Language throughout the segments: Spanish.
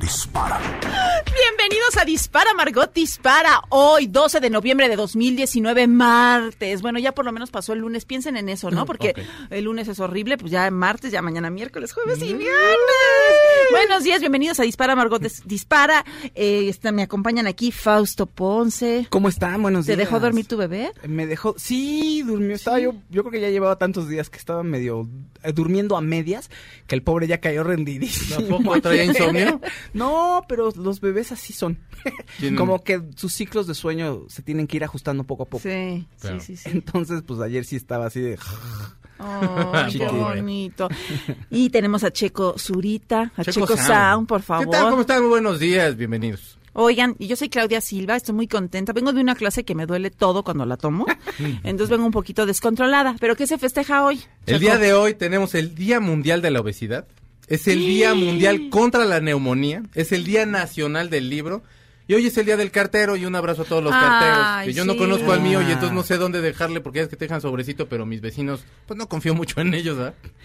dispara. Bienvenidos a Dispara, Margot Dispara. Hoy, 12 de noviembre de 2019, martes. Bueno, ya por lo menos pasó el lunes. Piensen en eso, ¿no? Porque el lunes es horrible, pues ya martes, ya mañana miércoles, jueves y viernes. Buenos días, bienvenidos a Dispara, Margot Dispara. Eh, está, me acompañan aquí Fausto Ponce. ¿Cómo están? Buenos días. ¿Te dejó dormir tu bebé? Me dejó, sí, durmió. Estaba yo, yo creo que ya llevaba tantos días que estaba medio eh, durmiendo a medias que el pobre ya cayó rendidísimo. ¿Tampoco traía insomnio? No, pero los bebés así son. Como que sus ciclos de sueño se tienen que ir ajustando poco a poco. Sí, sí, sí, sí. Entonces, pues ayer sí estaba así de... Oh, qué bonito. Y tenemos a Checo Zurita, a Checo, Checo Sound, Sound. por favor. ¿Qué tal? ¿Cómo están? Muy buenos días, bienvenidos. Oigan, y yo soy Claudia Silva, estoy muy contenta. Vengo de una clase que me duele todo cuando la tomo. Entonces vengo un poquito descontrolada. ¿Pero qué se festeja hoy? El día de hoy tenemos el Día Mundial de la Obesidad. Es el Día Mundial contra la Neumonía. Es el Día Nacional del Libro. Y hoy es el Día del Cartero y un abrazo a todos los Ay, carteros. Que yo no conozco al mío y entonces no sé dónde dejarle porque es que te dejan sobrecito, pero mis vecinos, pues no confío mucho en ellos.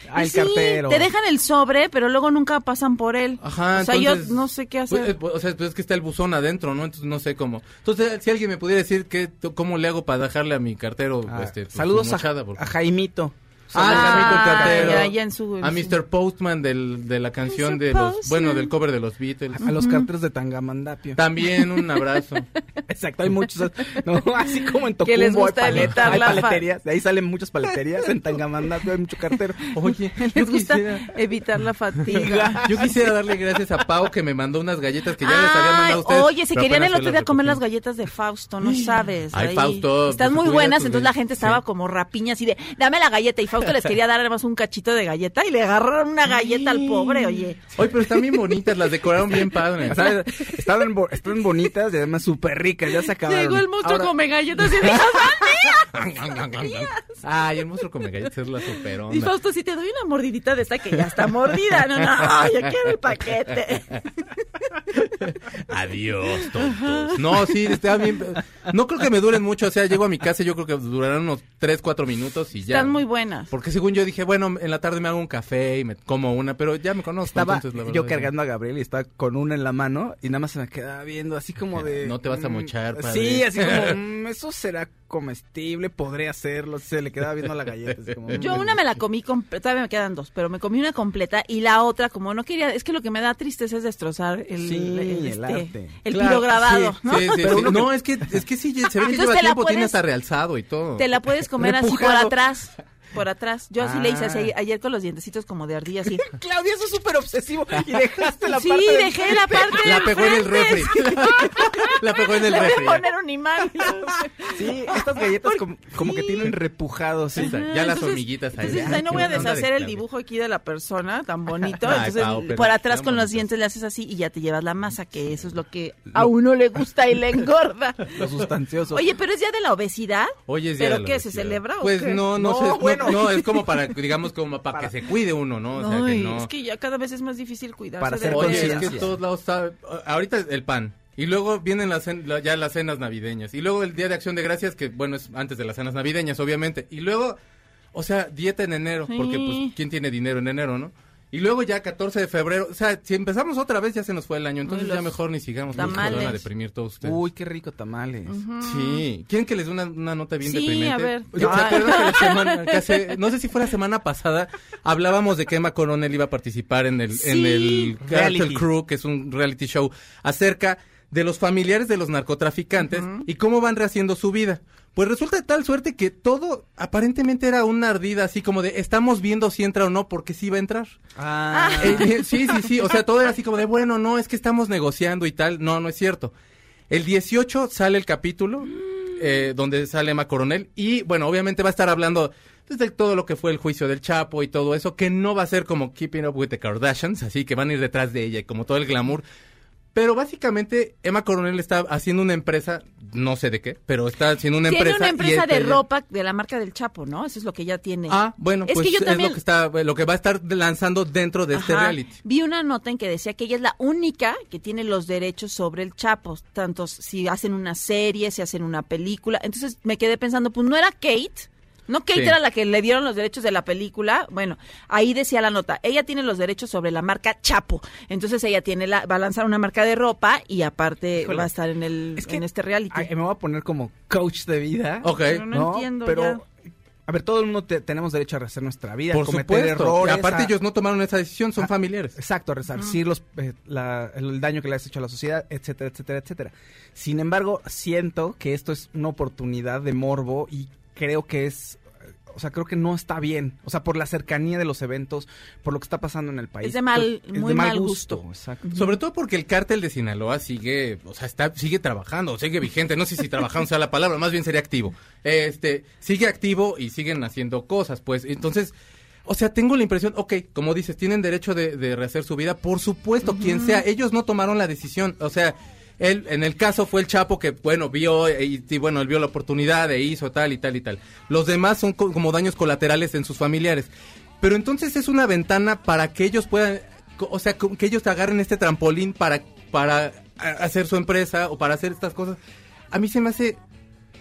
Ay, Y sí, cartero. te dejan el sobre, pero luego nunca pasan por él. Ajá, o sea, entonces, yo no sé qué hacer. Pues, eh, o sea, pues es que está el buzón adentro, ¿no? Entonces no sé cómo. Entonces, si alguien me pudiera decir qué, cómo le hago para dejarle a mi cartero, Ah, este, pues, saludos a, a Jaimito. Ah, Jaimito el cartero. ya, ya en su- en a Mr. Postman del, de la canción Mr. de los, Postman. bueno, del cover de los Beatles. A los carteros de Tangamandapio. También un abrazo. Exacto, hay muchos. No, así como en Tocumbo Que les gusta hay, palet- hay paleterías. De ahí salen muchas paleterías. En Tangamandapio hay mucho cartero. Oye, yo Les gusta quisiera, evitar la fatiga. yo quisiera darle gracias a Pau que me mandó unas galletas que ya les había mandado a ustedes. oye, se querían el otro día comer las galletas de Fausto, no sabes. Ay, ahí. Fausto, Están pues, muy buenas, entonces la gente estaba como rapiña así de, dame la galleta. Y Fausto les quería dar además un cachito de galleta y le agarraron una galleta al pobre, oye. Oye, pero están bien bonitas, las decoraron bien padre. O sea, estaban, bo- estaban bonitas y además súper ricas. Ya se acabaron. Llegó el monstruo Ahora- come galletas y dijo, Ay, el monstruo come galletas es la Y superona. Fausto, si te doy una mordidita de esta que ya está mordida. No, no, yo quiero el paquete. Adiós, tontos. No, sí, está bien. No creo que me duren mucho. O sea, llego a mi casa y yo creo que durarán unos 3, 4 minutos y ya. Están muy buenas. Porque según yo dije, bueno, en la tarde me hago un café y me como una, pero ya me conozco. Estaba entonces, la verdad, yo cargando a Gabriel y estaba con una en la mano y nada más se me quedaba viendo así como de... No te vas a mm, mochar, padre. Sí, así como, mm, eso será comestible, podría hacerlo. Se le quedaba viendo la galleta. así como, Yo mm. una me la comí, completa, todavía me quedan dos, pero me comí una completa y la otra, como no quería, es que lo que me da tristeza es destrozar el, Sí, el este, arte. el Claro, pirograbado, sí, ¿no? Sí, sí, Pero sí. uno que- No, es que, es que sí, se ve que Entonces lleva te la tiempo, tiene puedes- hasta realzado y todo. Te la puedes comer así por atrás. Por atrás. Yo así le hice así Ah. ayer con los dientecitos como de ardilla, así. Claudia, eso es súper obsesivo. Y dejaste la sí, parte del dejé la parte La del pegó en el refri. sí. La pegó en el Le voy refri. a poner un imán. Sí, estas galletas como, como que tienen repujados. Sí. Ya las Entonces- hormiguitas ahí. Entonces, ahí no voy a deshacer el dibujo aquí de la persona tan bonito. Ay, Entonces, por atrás con los dientes le haces así y ya te llevas la masa, que eso es lo que a uno le gusta y le engorda. Lo sustancioso. Oye, pero es día de la obesidad. Oye, es día ¿Pero de la qué? ¿Se celebra o Pues qué? no, no, No, sé, no, bueno. no, es como para, digamos, como para, que se cuide uno, ¿no? O sea, que Ay, no. es que ya cada vez es más difícil cuidarse. Para lo Oye, es que en todos lados está, ahorita el pan. Y luego vienen las, ya las cenas navideñas. Y luego el Día de Acción de Gracias, que bueno, es antes de las cenas navideñas, obviamente. Y luego, o sea, dieta en enero, Sí. porque pues, ¿quién tiene dinero en enero, no? Y luego ya 14 de febrero, o sea, si empezamos otra vez ya se nos fue el año, entonces ya mejor ni sigamos, se van a deprimir todos ustedes. Uy, qué rico tamales. Sí, ¿quieren que les dé una, una nota bien Sí, deprimente? a ver. ¿Se acuerdan que la semana, que hace- no sé si fue la semana pasada, hablábamos de que Emma Coronel iba a participar en el, en el Reality. Cartel Crew, que es un reality show, acerca de los familiares de los narcotraficantes y cómo van rehaciendo su vida. Pues resulta de tal suerte que todo aparentemente era una ardida así como de estamos viendo si entra o no porque sí va a entrar. Ah, Eh, eh, sí, sí, sí, o sea, todo era así como de bueno, no, es que estamos negociando y tal. No, no es cierto. El 18 sale el capítulo eh, donde sale Emma Coronel y bueno, obviamente va a estar hablando desde todo lo que fue el juicio del Chapo y todo eso, que no va a ser como Keeping Up with the Kardashians, así que van a ir detrás de ella y como todo el glamour. Pero básicamente Emma Coronel está haciendo una empresa, no sé de qué, pero está haciendo una Tiene empresa. una y empresa de ella- ropa de la marca del Chapo, ¿no? Eso es lo que ella tiene. Ah, bueno, Es pues que yo es también- lo que está, lo que va a estar lanzando dentro de este reality. Vi una nota en que decía que ella es la única que tiene los derechos sobre el Chapo, tanto si hacen una serie, si hacen una película. Entonces me quedé pensando, pues no era Kate. No Kate Sí. era la que le dieron los derechos de la película. Bueno, ahí decía la nota, ella tiene los derechos sobre la marca Chapo. Entonces ella tiene la, va a lanzar una marca de ropa y aparte Híjole. va a estar en el Es que- en este reality. ay, me voy a poner como coach de vida. Ok. Pero no entiendo Pero, ya. a ver, todo el mundo te- tenemos derecho a rehacer nuestra vida, Por a cometer supuesto. errores. y aparte a- ellos no tomaron esa decisión, son Ah, familiares. Exacto, a resarcir los, eh, la- el daño que le has hecho a la sociedad, etcétera, etcétera, etcétera. Sin embargo, siento que esto es una oportunidad de morbo y creo que es, o sea, creo que no está bien. O sea, por la cercanía de los eventos, por lo que está pasando en el país. Es de mal- es muy de mal gusto. gusto. Exacto. Sobre todo porque el cártel de Sinaloa sigue, o sea, está, sigue trabajando, sigue vigente. No sé si trabajando sea la palabra, más bien sería activo. Este, sigue activo y siguen haciendo cosas, pues. Entonces, o sea, tengo la impresión, ok, como dices, tienen derecho de, de rehacer su vida, por supuesto, quien sea. Ellos no tomaron la decisión, o sea, él, en el caso fue el Chapo que, bueno, vio y, y, bueno, él vio la oportunidad e hizo tal y tal y tal. Los demás son co- como daños colaterales en sus familiares. Pero entonces es una ventana para que ellos puedan, o sea, que ellos agarren este trampolín para, para hacer su empresa o para hacer estas cosas. A mí se me hace...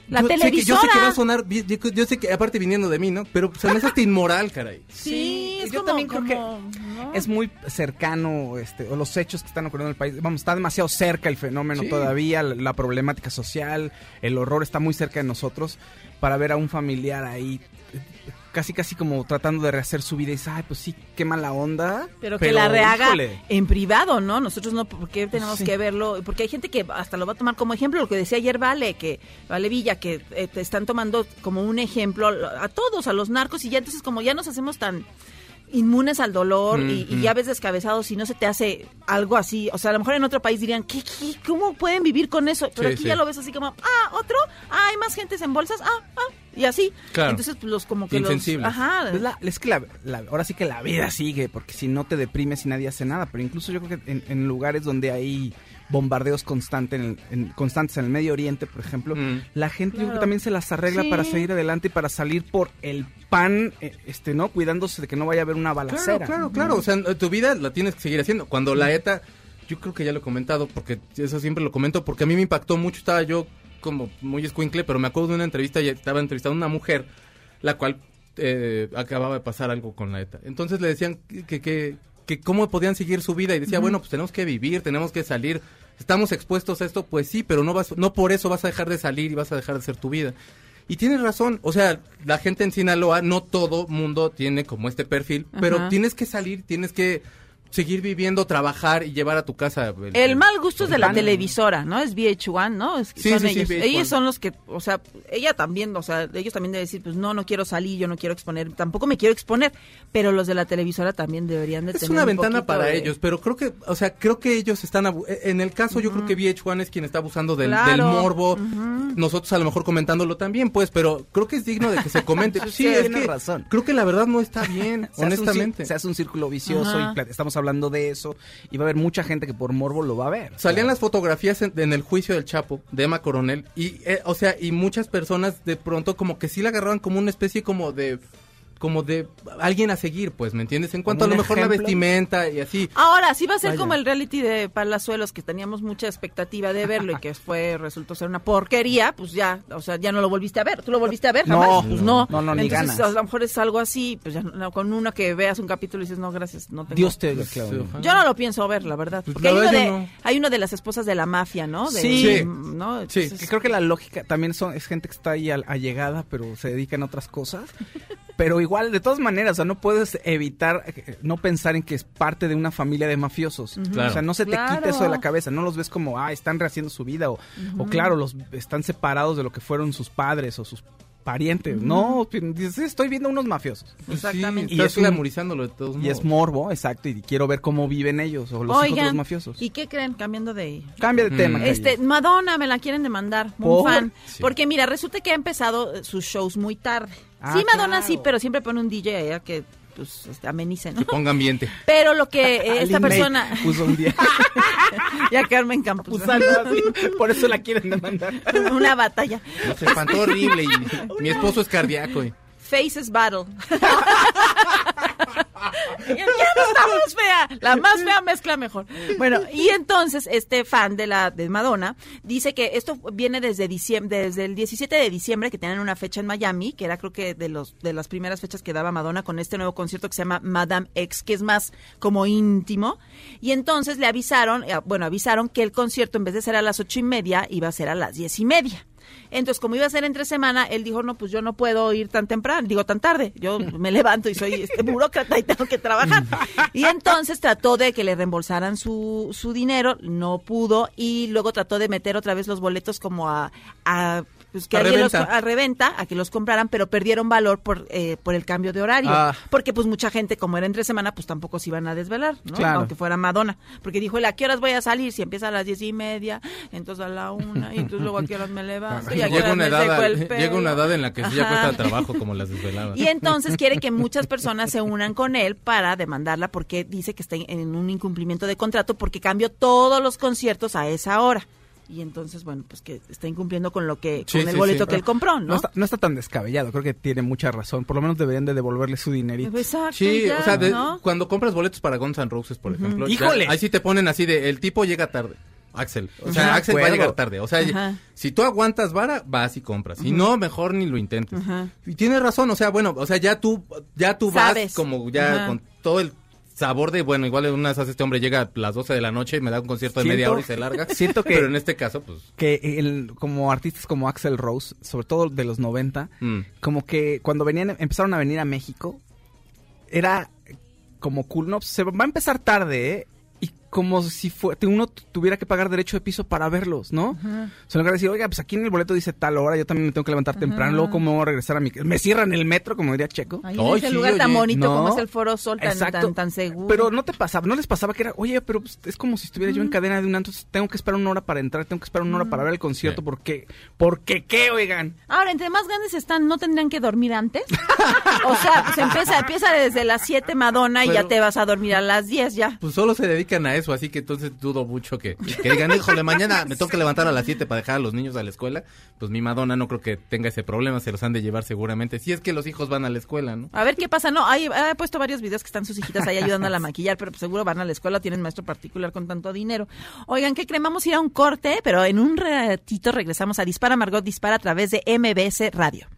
La yo Sé que, yo sé que va a sonar, yo, yo sé que aparte viniendo de mí, ¿no? Pero se me hace hasta inmoral, caray. Sí, es yo como- también creo que es muy cercano, este, o los hechos que están ocurriendo en el país. Vamos, está demasiado cerca el fenómeno Sí. todavía, la, la problemática social, el horror está muy cerca de nosotros para ver a un familiar ahí casi casi como tratando de rehacer su vida y dices, ay, pues sí, qué mala onda. Pero que la rehaga híjole, en privado, ¿no? Nosotros no, ¿por qué tenemos Sí. que verlo? Porque hay gente que hasta lo va a tomar como ejemplo, lo que decía ayer Vale, que Vale Villa, que eh, te están tomando como un ejemplo a, a todos, a los narcos, y ya entonces como ya nos hacemos tan inmunes al dolor y, ya ves descabezados si no se te hace algo así. O sea, a lo mejor en otro país dirían, ¿qué, qué, cómo pueden vivir con eso? Pero Sí, aquí sí. ya lo ves así como, ah, otro, ah, hay más gentes en bolsas, ah, ah, y así. Claro. Entonces, pues los como que los... Insensibles. Ajá. pues la- es que la, la- ahora sí que la vida sigue, porque si no te deprimes y nadie hace nada, pero incluso yo creo que en, en lugares donde hay bombardeos constantes en el, en- constantes en el Medio Oriente, por ejemplo, Mm. la gente yo creo que también se las arregla Sí. para seguir adelante y para salir por el pan, eh, este, ¿no? Cuidándose de que no vaya a haber una balacera. Claro, claro, claro. O sea, tu vida la tienes que seguir haciendo. Cuando la ETA, yo creo que ya lo he comentado, porque eso siempre lo comento, porque a mí me impactó mucho. Estaba yo como muy escuincle, pero me acuerdo de una entrevista y estaba entrevistando a una mujer, la cual eh, acababa de pasar algo con la ETA. Entonces le decían que, que, que cómo podían seguir su vida y decía, bueno, pues tenemos que vivir, tenemos que salir. Estamos expuestos a esto, pues sí, pero no vas, no por eso vas a dejar de salir y vas a dejar de hacer tu vida. Y tienes razón, o sea, la gente en Sinaloa, no todo mundo tiene como este perfil, pero tienes que salir, tienes que seguir viviendo, trabajar y llevar a tu casa. El mal gusto es de la televisora, ¿no? Es VH1, ¿no? Es, Sí, son sí, sí, ellos. VH1. ellos son los que, o sea, ella también, o sea, ellos también deben decir, pues no, no quiero salir, yo no quiero exponer, tampoco me quiero exponer, pero los de la televisora también deberían de Es tener una un ventana para de- ellos, pero creo que, o sea, creo que ellos están, abu- eh, en el caso yo creo que VH1 es quien está abusando del, Claro. del morbo, nosotros a lo mejor comentándolo también, pues, pero creo que es digno de que se comente. sí, Sí, es que razón. creo que la verdad no está bien, Se hace un honestamente. se hace un círculo vicioso y estamos hablando de eso y va a haber mucha gente que por morbo lo va a ver. Salían las fotografías en, en el juicio del Chapo, de Emma Coronel, y, eh, o sea, y muchas personas de pronto como que sí la agarraban como una especie como de, como de alguien a seguir, pues, ¿me entiendes? En cuanto a ¿Como lo mejor la vestimenta y así. Ahora, sí va a ser Vaya. como el reality de Palazuelos, que teníamos mucha expectativa de verlo y que fue, resultó ser una porquería, pues ya, o sea, ya no lo volviste a ver. ¿Tú lo volviste a ver? No, Jamás. pues no. no, no, ni Entonces, ganas. a lo mejor es algo así, pues ya no, con uno que veas un capítulo y dices, no, gracias, no tengo. Dios te Pues, claro. Yo no lo pienso ver, la verdad. Pues, Porque la hay, uno verdad, de, yo no. hay uno de las esposas de la mafia, ¿no? De- Sí. ¿no? Entonces, Que creo que la lógica también son es gente que está ahí al- allegada, pero se dedican a otras cosas. Pero igual, de todas maneras, o sea, no puedes evitar eh, no pensar en que es parte de una familia de mafiosos. Claro. O sea, no se te Claro. quita eso de la cabeza, no los ves como, ah, están rehaciendo su vida o, o claro, los están separados de lo que fueron sus padres o sus parientes. No, dices, "Sí, estoy viendo unos mafiosos. Exactamente. Sí, Y estás es un- glamorizándolo de todos Y modos. es morbo, exacto, y quiero ver cómo viven ellos o los hijos de los Oigan, mafiosos. ¿y qué creen? Cambiando de... Cambia de Mm. tema. Este, Madonna me la quieren demandar, un ¿Por? fan. Sí. Porque mira, resulta que ha empezado sus shows muy tarde. Ah, sí, Madonna claro. sí, pero siempre pone un DJ allá que pues este, amenice, ¿no? Que ponga ambiente. Pero lo que eh, esta persona... puso un día ya Carmen Campos. puso algo así, por eso la quieren demandar. Una batalla. Se espantó horrible y mi esposo es cardíaco. y- Faces Battle. ya no estamos fea. La más fea mezcla mejor. Bueno, y entonces este fan de la de Madonna dice que esto viene desde diciembre, desde el 17 de diciembre que tienen una fecha en Miami, que era creo que de los de las primeras fechas que daba Madonna con este nuevo concierto que se llama Madame X, que es más como íntimo. Y entonces le avisaron, eh, bueno, avisaron que el concierto en vez de ser a las ocho y media iba a ser a las diez y media. Entonces, como iba a ser entre semana, él dijo, no, pues yo no puedo ir tan temprano, digo tan tarde, yo me levanto y soy este burócrata y tengo que trabajar. Y entonces trató de que le reembolsaran su, su dinero, no pudo, y luego trató de meter otra vez los boletos como a... a pues que A alguien los- reventa. a reventa, a que los compraran, pero perdieron valor por, eh, por el cambio de horario. Ah. Porque pues mucha gente, como era entre semana, pues tampoco se iban a desvelar, ¿no? Claro. Aunque fuera Madonna. Porque dijo, él, ¿a qué horas voy a salir? Si empieza a las diez y media, entonces a la una, y entonces luego a qué horas me levanto, y a qué Llega una, edad, el pelo. llega una edad en la que sí ya cuesta trabajo como las desveladas. Y entonces quiere que muchas personas se unan con él para demandarla porque dice que está en un incumplimiento de contrato porque cambió todos los conciertos a esa hora. Y entonces, bueno, pues que está incumpliendo con lo que, Sí, con el sí, boleto sí. que él compró, ¿no? No está, no está tan descabellado, creo que tiene mucha razón. Por lo menos deberían de devolverle su dinerito. Exacto, Sí, ya, o sea, de- ¿no? cuando compras boletos para Guns N' Roses, por ejemplo, ya- ¡Híjole! ahí sí te ponen así de, el tipo llega tarde. Axel. O sea, Ajá. Axel va a llegar tarde. O sea, Ajá. si tú aguantas vara, vas y compras. Si no, mejor ni lo intentes. Ajá. Y tienes razón, o sea, bueno, o sea, ya tú, ya tú vas Sabes. como ya Ajá. con todo el sabor de, bueno, igual una vez este hombre llega a las 12 de la noche y me da un concierto de Siento- media hora y se larga. siento que- Pero en este caso, pues... Que el- como artistas como Axel Rose, sobre todo de los 90, mm. como que cuando venían empezaron a venir a México, era como cool, no, se va a empezar tarde, ¿eh? Como si fue, te- uno tuviera que pagar derecho de piso para verlos, ¿no? O sea, en lugar de decir, oiga, pues aquí en el boleto dice tal hora, yo también me tengo que levantar temprano, luego cómo voy a regresar a mi... Me cierran el metro, como diría Checo. Ay, en ese sí, lugar tan bonito no. como es el Foro Sol, tan, Exacto. tan, tan seguro. Pero no te pasaba, no les pasaba que era, oye, pero pues, es como si estuviera yo en cadena de un entonces tengo que esperar una hora para entrar, tengo que esperar una hora para ver el concierto, Sí. porque, porque qué, oigan. Ahora, entre más grandes están, ¿no tendrían que dormir antes? o sea, pues empieza, empieza desde las 7 Madonna y Pero- ya te vas a dormir a las 10 ya. Pues solo se dedican a eso, así que entonces dudo mucho que, que digan, híjole, mañana me tengo que levantar a las 7 para dejar a los niños a la escuela. Pues mi Madonna no creo que tenga ese problema, se los han de llevar seguramente. Si es que los hijos van a la escuela, ¿no? A ver qué pasa. No, hay, he puesto varios videos que están sus hijitas ahí ayudando a la maquillar, pero pues seguro van a la escuela, tienen maestro particular con tanto dinero. Oigan, ¿qué creen? Vamos a ir a un corte, pero en un ratito regresamos a Dispara Margot Dispara a través de MBS Radio.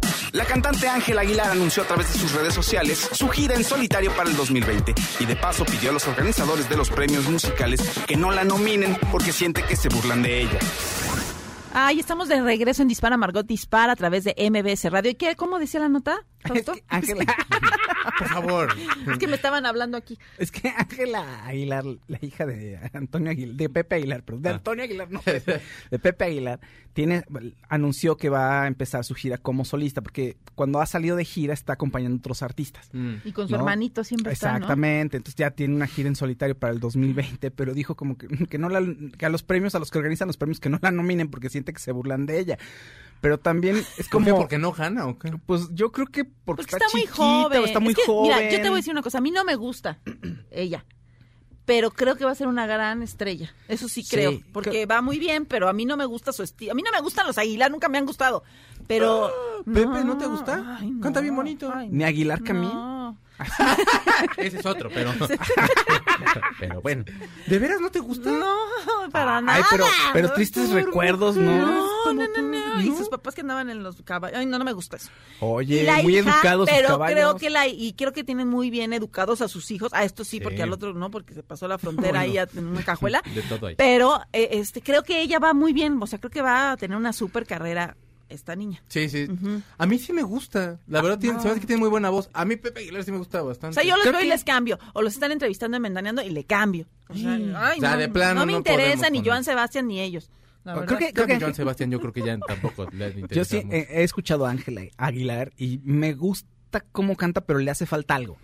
La cantante Ángela Aguilar anunció a través de sus redes sociales su gira en solitario para el 2020 y de paso pidió a los organizadores de los premios musicales que no la nominen porque siente que se burlan de ella. Ay, estamos de regreso en Dispara Margot Dispara a través de MBS Radio. ¿Y qué? ¿Cómo decía la nota? Fausto? Ángela, Por favor. Es que me estaban hablando aquí. es que Ángela Aguilar, la hija de Antonio Aguilar, de Pepe Aguilar, pero de Ah. Antonio Aguilar, no, de Pepe Aguilar, tiene, anunció que va a empezar su gira como solista, porque cuando ha salido de gira está acompañando a otros artistas. Mm. Y con su ¿no? hermanito siempre está, ¿no? Exactamente, entonces ya tiene una gira en solitario para el 2020, pero dijo como que, que no la, que a los premios, a los que organizan los premios, que no la nominen porque siente que se burlan de ella. Pero también es como... ¿Porque no gana o qué? Pues yo creo que porque Porque está, está, muy chiquita joven. o está muy Es que, joven. Mira, yo te voy a decir una cosa. A mí no me gusta ella. Pero creo que va a ser una gran estrella. Eso sí Sí. creo. Porque va muy bien, pero a mí no me gusta su estilo. A mí no me gustan los Aguilar, nunca me han gustado. Pero. Pepe, ¿no te gusta? ay, no, Canta bien bonito. ay, Ni Aguilar Camín. no. Ese es otro, pero. pero bueno. ¿De veras no te gusta? No, para nada. Ay, pero, pero tristes recuerdos, ¿no? No, no, no, no. Y sus papás que andaban en los caballos. Ay, no, no me gusta eso. Oye, la muy hija, educados sus pero caballos. creo que la y creo que tienen muy bien educados a sus hijos a esto sí, Sí. porque al otro no porque se pasó la frontera ahí a- en una cajuela De todo ahí. pero eh, este creo que ella va muy bien o sea creo que va a tener una super carrera esta niña Sí, sí. A mí sí me gusta. La verdad, tiene, se me hace que tiene muy buena voz. A mí Pepe Aguilar sí me gusta o bastante. sea yo los Creo veo y les cambio o los están entrevistando en Mendaneando y le cambio o sea, ay, O sea, no, de plano no me no interesa ni Joan. Sebastián ni ellos la Creo que- Creo que que- Joan Sebastián, yo creo que ya tampoco le interesa Yo sí mucho. eh, he escuchado a Ángela Aguilar y me gusta cómo canta, pero le hace falta algo.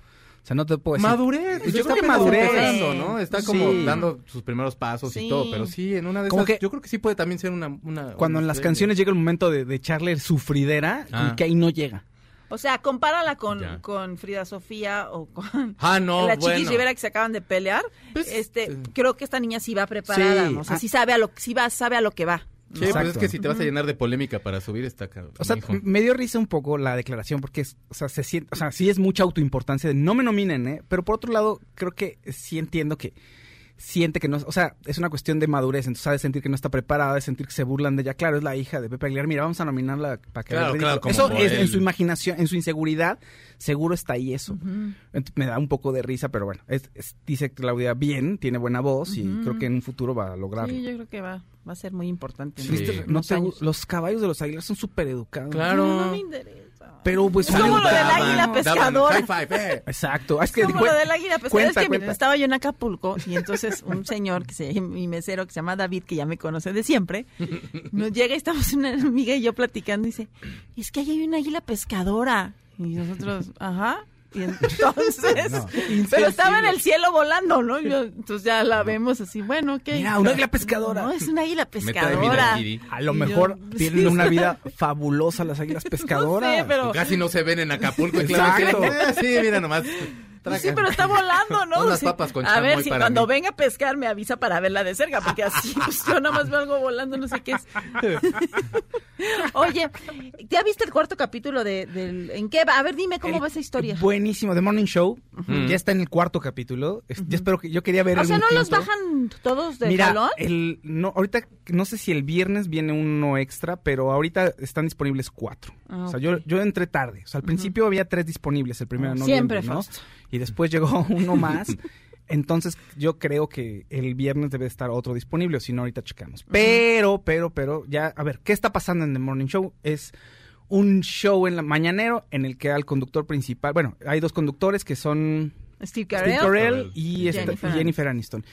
O sea, no te puedo decir. Madurez. Yo Está creo que madurez. empezando, ¿no? Está como Sí. dando sus primeros pasos Sí. y todo, pero sí, en una de Como esas, que- yo creo que sí puede también ser una... una Cuando una en las estrella. canciones llega el momento de, de echarle sufridera Ah. y que ahí no llega. o sea compárala con, Ya. con Frida Sofía o con Ah, no, la Chiquis bueno. Rivera que se acaban de pelear, Pues, este, eh. creo que esta niña sí va preparada, Sí, ¿no? o sea, ah. sí sabe a lo sí va, sabe a lo que va. Sí, pues Exacto. es que si te vas a llenar de polémica para subir, está caro. O sea, hijo. me dio risa un poco la declaración porque es, o sea, se siente, o sea, sí es mucha autoimportancia de no me nominen, ¿eh? Pero por otro lado, creo que sí entiendo que siente que no, o sea, es una cuestión de madurez, entonces sabe sentir que no está preparada, de sentir que se burlan de ella. Claro, es la hija de Pepe Aguilar, mira, vamos a nominarla para que Claro, claro, Eso es en su imaginación, en su inseguridad, seguro está ahí eso. Entonces, me da un poco de risa, pero bueno, es- es- dice Claudia bien, tiene buena voz y creo que en un futuro va a lograrlo. Sí, yo creo que va, va a ser muy importante. en Sí. ¿No te los caballos de los Aguilar son súper educados. Claro. No, no me interesa. Pero pues Es como lo del águila pescadora. high five, eh. Exacto. Es Es que como cuen- lo del águila pescadora. cuenta, es que miren, cuenta. estaba yo en Acapulco y entonces un señor, que se, mi mesero, que se llama David, que ya me conoce de siempre, nos llega y estamos una amiga y yo platicando y dice, es que ahí hay una águila pescadora. Y nosotros, ajá. Y entonces, pero estaba en el cielo volando, ¿no? Y yo- entonces ya la vemos así, bueno, ok. Mira, una águila pescadora. No, es una águila pescadora. A lo yo, mejor tienen sí. una vida fabulosa las águilas pescadoras. No sé, pero... Casi no se ven en Acapulco. y claro, Exacto. eh, sí, mira nomás. Pues sí, pero está volando, ¿no? Unas papas con A ver, si para cuando mí. venga a pescar me avisa para verla de cerca, porque así pues, yo nada más veo algo volando, no sé qué es. Oye, ¿ya viste el cuarto capítulo de, del... ¿En qué va? A ver, dime cómo El- va esa historia. Buenísimo. The Morning Show. Ya está en el cuarto capítulo. Es- Yo espero que yo quería ver O sea, ¿no los bajan todos del Mira, jalón? el, no, ahorita no sé si el viernes viene uno extra, pero ahorita están disponibles cuatro. Ah, O sea, yo, yo entré tarde. O sea, al principio había tres disponibles, el primero siempre, ¿no? Fausto. Y después llegó uno más. Entonces, yo creo que el viernes debe estar otro disponible, o si no, ahorita checamos. Pero, pero, pero, ya, a ver, ¿qué está pasando en The Morning Show? Es un show en la mañanero en el que al conductor principal, bueno, hay dos conductores que son Steve Steve Carell. Carell y esta- Jennifer y Jennifer Aniston.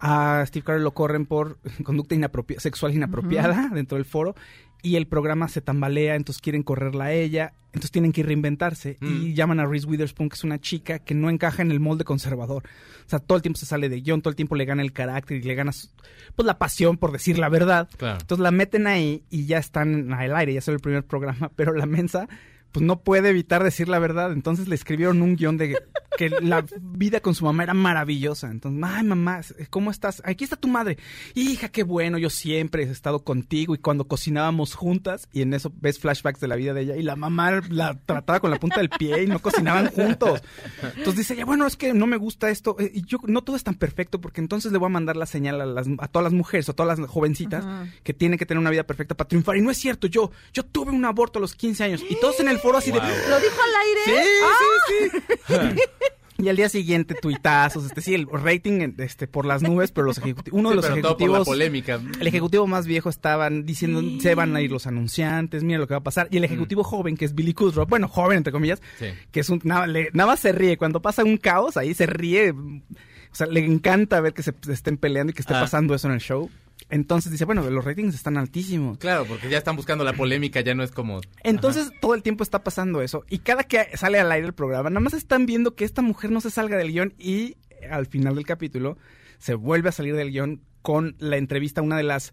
A Steve Carell lo corren por conducta sexual inapropiada dentro del foro y el programa se tambalea, entonces quieren correrla a ella, entonces tienen que reinventarse y llaman a Reese Witherspoon, que es una chica que no encaja en el molde conservador. O sea, todo el tiempo se sale de guion, todo el tiempo le gana el carácter y le gana su- pues la pasión por decir la verdad. Claro. Entonces la meten ahí y ya están al aire, ya sale el primer programa, pero la mensa pues no puede evitar decir la verdad. Entonces le escribieron un guion de que la vida con su mamá era maravillosa. Entonces, ay mamá, ¿cómo estás? Aquí está tu madre. Hija, qué bueno, yo siempre he estado contigo y cuando cocinábamos juntas y en eso ves flashbacks de la vida de ella y la mamá la trataba con la punta del pie y no cocinaban juntos. Entonces dice ella, bueno, es que no me gusta esto eh, y yo no todo es tan perfecto porque entonces le voy a mandar la señal a, las, a todas las mujeres o a todas las jovencitas que tienen que tener una vida perfecta para triunfar y no es cierto, yo yo tuve un aborto a los 15 años y todos en el foro así de Wow. ¿Lo dijo al aire? Sí, sí, sí. Y al día siguiente, tuitazos, este sí, el rating este, por las nubes, pero los ejecutivos, uno de los la ejecutivos, polémica. el ejecutivo más viejo estaban diciendo, se van a ir los anunciantes, mira lo que va a pasar. Y el ejecutivo joven, que es Billy Kudrow, bueno, joven entre comillas, Sí. que es un, nada, le- nada más se ríe. Cuando pasa un caos, ahí se ríe. O sea, le encanta ver que se, se estén peleando y que esté Ah. pasando eso en el show. Entonces dice, bueno, los ratings están altísimos. Claro, porque ya están buscando la polémica, ya no es como... Entonces todo el tiempo está pasando eso y cada que sale al aire el programa, nada más están viendo que esta mujer no se salga del guion y al final del capítulo se vuelve a salir del guion con la entrevista a una de las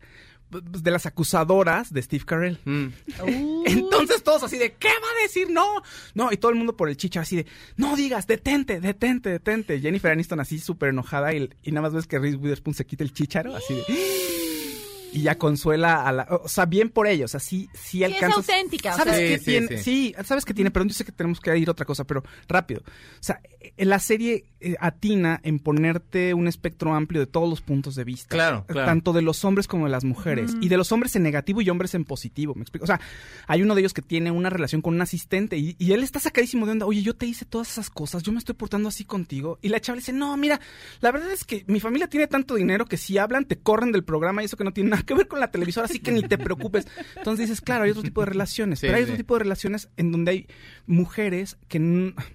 pues, de las acusadoras de Steve Carell. Mm. Entonces todos así de, ¿qué va a decir? No, no, y todo el mundo por el chicha así de, no digas, detente, detente, detente. Jennifer Aniston así súper enojada y, y nada más ves que Reese Witherspoon se quita el chicharo, así de... Y ya consuela a la... O sea, bien por ellos, así sí Sí, es alcanza... auténtica, o ¿Sabes sea- qué Sí, tiene? sí. Sí, sabes que tiene, pero yo sé que tenemos que ir a otra cosa, pero rápido. O sea, en la serie eh, atina en ponerte un espectro amplio de todos los puntos de vista. Claro, claro. Tanto de los hombres como de las mujeres. Y de los hombres en negativo y hombres en positivo, ¿me explico? O sea, hay uno de ellos que tiene una relación con un asistente y, y él está sacadísimo de onda. Oye, yo te hice todas esas cosas, yo me estoy portando así contigo. Y la chava le dice, no, mira, la verdad es que mi familia tiene tanto dinero que si hablan te corren del programa y eso que no tiene nada que ver con la televisora, así que ni te preocupes. Entonces dices, claro, hay otro tipo de relaciones, Sí, pero hay sí. otro tipo de relaciones en donde hay mujeres que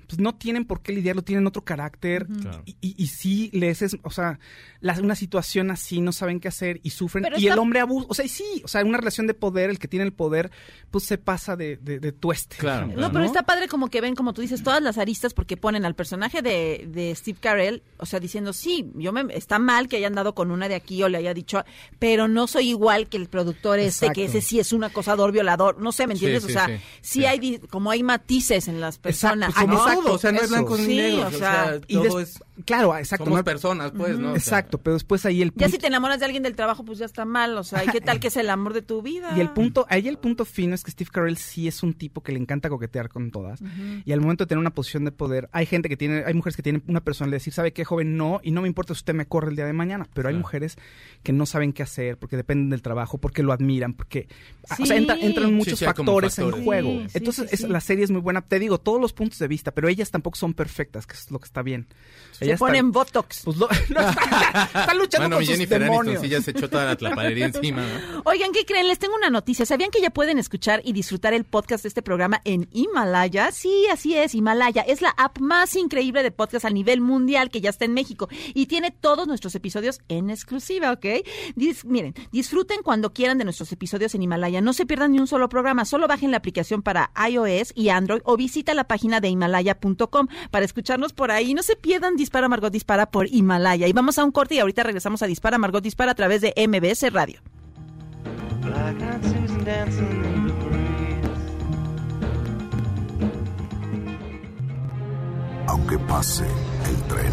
pues, no tienen por qué lidiarlo, tienen otro carácter Claro. y, y, y sí les es, o sea, la- una situación así no saben qué hacer y sufren Pero y está- el hombre abusa, o sea, y sí, o sea, una relación de poder, el que tiene el poder, pues se pasa de, de, de tueste. Claro, No, pero está padre como que ven, como tú dices, todas las aristas porque ponen al personaje de, de Steve Carell, o sea, diciendo, sí, yo me, está mal que haya andado con una de aquí o le haya dicho, pero no soy igual que el productor este, que Exacto. ese sí es un acosador, violador, no sé, ¿me entiendes? sí, o sea, sí, sí, sí. hay, como hay matices en las personas. Exacto, Como Exacto, todo, o sea, no hay ni negros. o O sea, sea, Y todo des- es... claro, exacto. Somos no- personas, pues, ¿no? Exacto, pero después ahí el Ya punto- si te enamoras de alguien del trabajo, pues ya está mal, o sea, ¿y qué tal que es el amor de tu vida? Y el punto, ahí el punto fino es que Steve Carell sí es un tipo que le encanta coquetear con todas. Y al momento de tener una posición de poder, hay gente que tiene, hay mujeres que tienen una personalidad de decir, ¿sabe qué, joven? No, y no me importa si usted me corre el día de mañana. Pero hay Claro. mujeres que no saben qué hacer, porque dependen del trabajo, porque lo admiran, porque. o Sí. sea, entra- entran muchos sí, como factores, en factores. juego. Sí, sí, Entonces, sí, es- sí. la serie es muy buena. Te digo, todos los puntos de vista, pero ellas tampoco son perfectas, que es lo que está bien. Se Ellas ponen están- botox. Pues lo- no, están, están luchando Bueno, con sus Jennifer demonios. Aniston sí ya se echó toda la tlapadería encima, ¿no? Oigan, ¿qué creen? Les tengo una noticia. ¿Sabían que ya pueden escuchar y disfrutar el podcast de este programa en Himalaya? Sí, así es, Himalaya. Es la app más increíble de podcast a nivel mundial que ya está en México y tiene todos nuestros episodios en exclusiva, ¿ok? Dis- miren, disfruten cuando quieran de nuestros episodios en Himalaya. No se pierdan ni un solo programa. Solo bajen la aplicación para iOS y Android o visita la página de himalaya.com para escucharnos por ahí. No se pierdan Dispara Margot Dispara por Himalaya. Y vamos a un corte y ahorita regresamos a Dispara Margot Dispara a través de MBS Radio. Aunque pase el tren,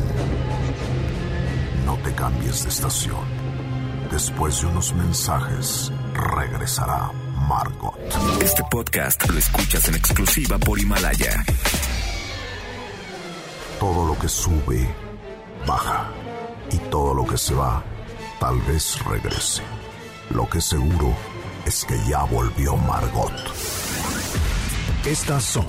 no te cambies de estación. Después de unos mensajes, regresará Margot. Este podcast lo escuchas en exclusiva por Himalaya. Todo lo que sube, baja. Y todo lo que se va, tal vez regrese. Lo que seguro es que ya volvió Margot. Estas son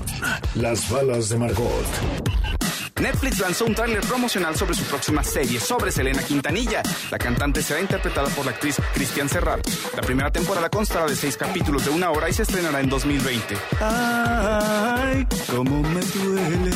las balas de Margot. Netflix lanzó un tráiler promocional sobre su próxima serie sobre Selena Quintanilla. La cantante será interpretada por la actriz Cristian Serrat. La primera temporada constará de seis capítulos de una hora y se estrenará en 2020. Ay, cómo me duele.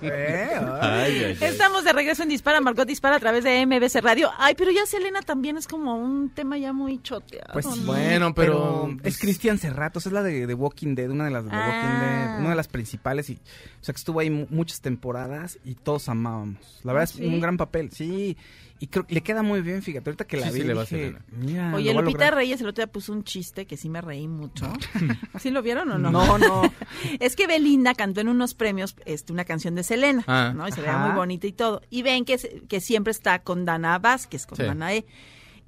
Eh, ay. Ay, ay, ay. Estamos de regreso en Dispara, Margot Dispara a través de MBC Radio. Ay, pero ya Selena también es como un tema ya muy choteado. Pues. Bueno, pero- es Cristian Serratos, es la de, de Walking Dead, una de las de The Walking Ah. Dead, una de las principales y o sea que estuvo ahí muchas temporadas y todos amábamos. La verdad ¿Ah, es sí? un gran papel, sí, y creo que le queda muy bien, fíjate, ahorita que la Sí, vi sí le va a dije, mira, Oye, a Lupita. Reyes el otro día puso un chiste que sí me reí mucho. ¿Sí lo vieron o no? No, no. es que Belinda cantó en unos premios este, una canción de Selena, Ah. ¿no? Y se veía muy bonita y todo. Y ven que, se- que siempre está con Dana Vázquez, con Sí. Danae.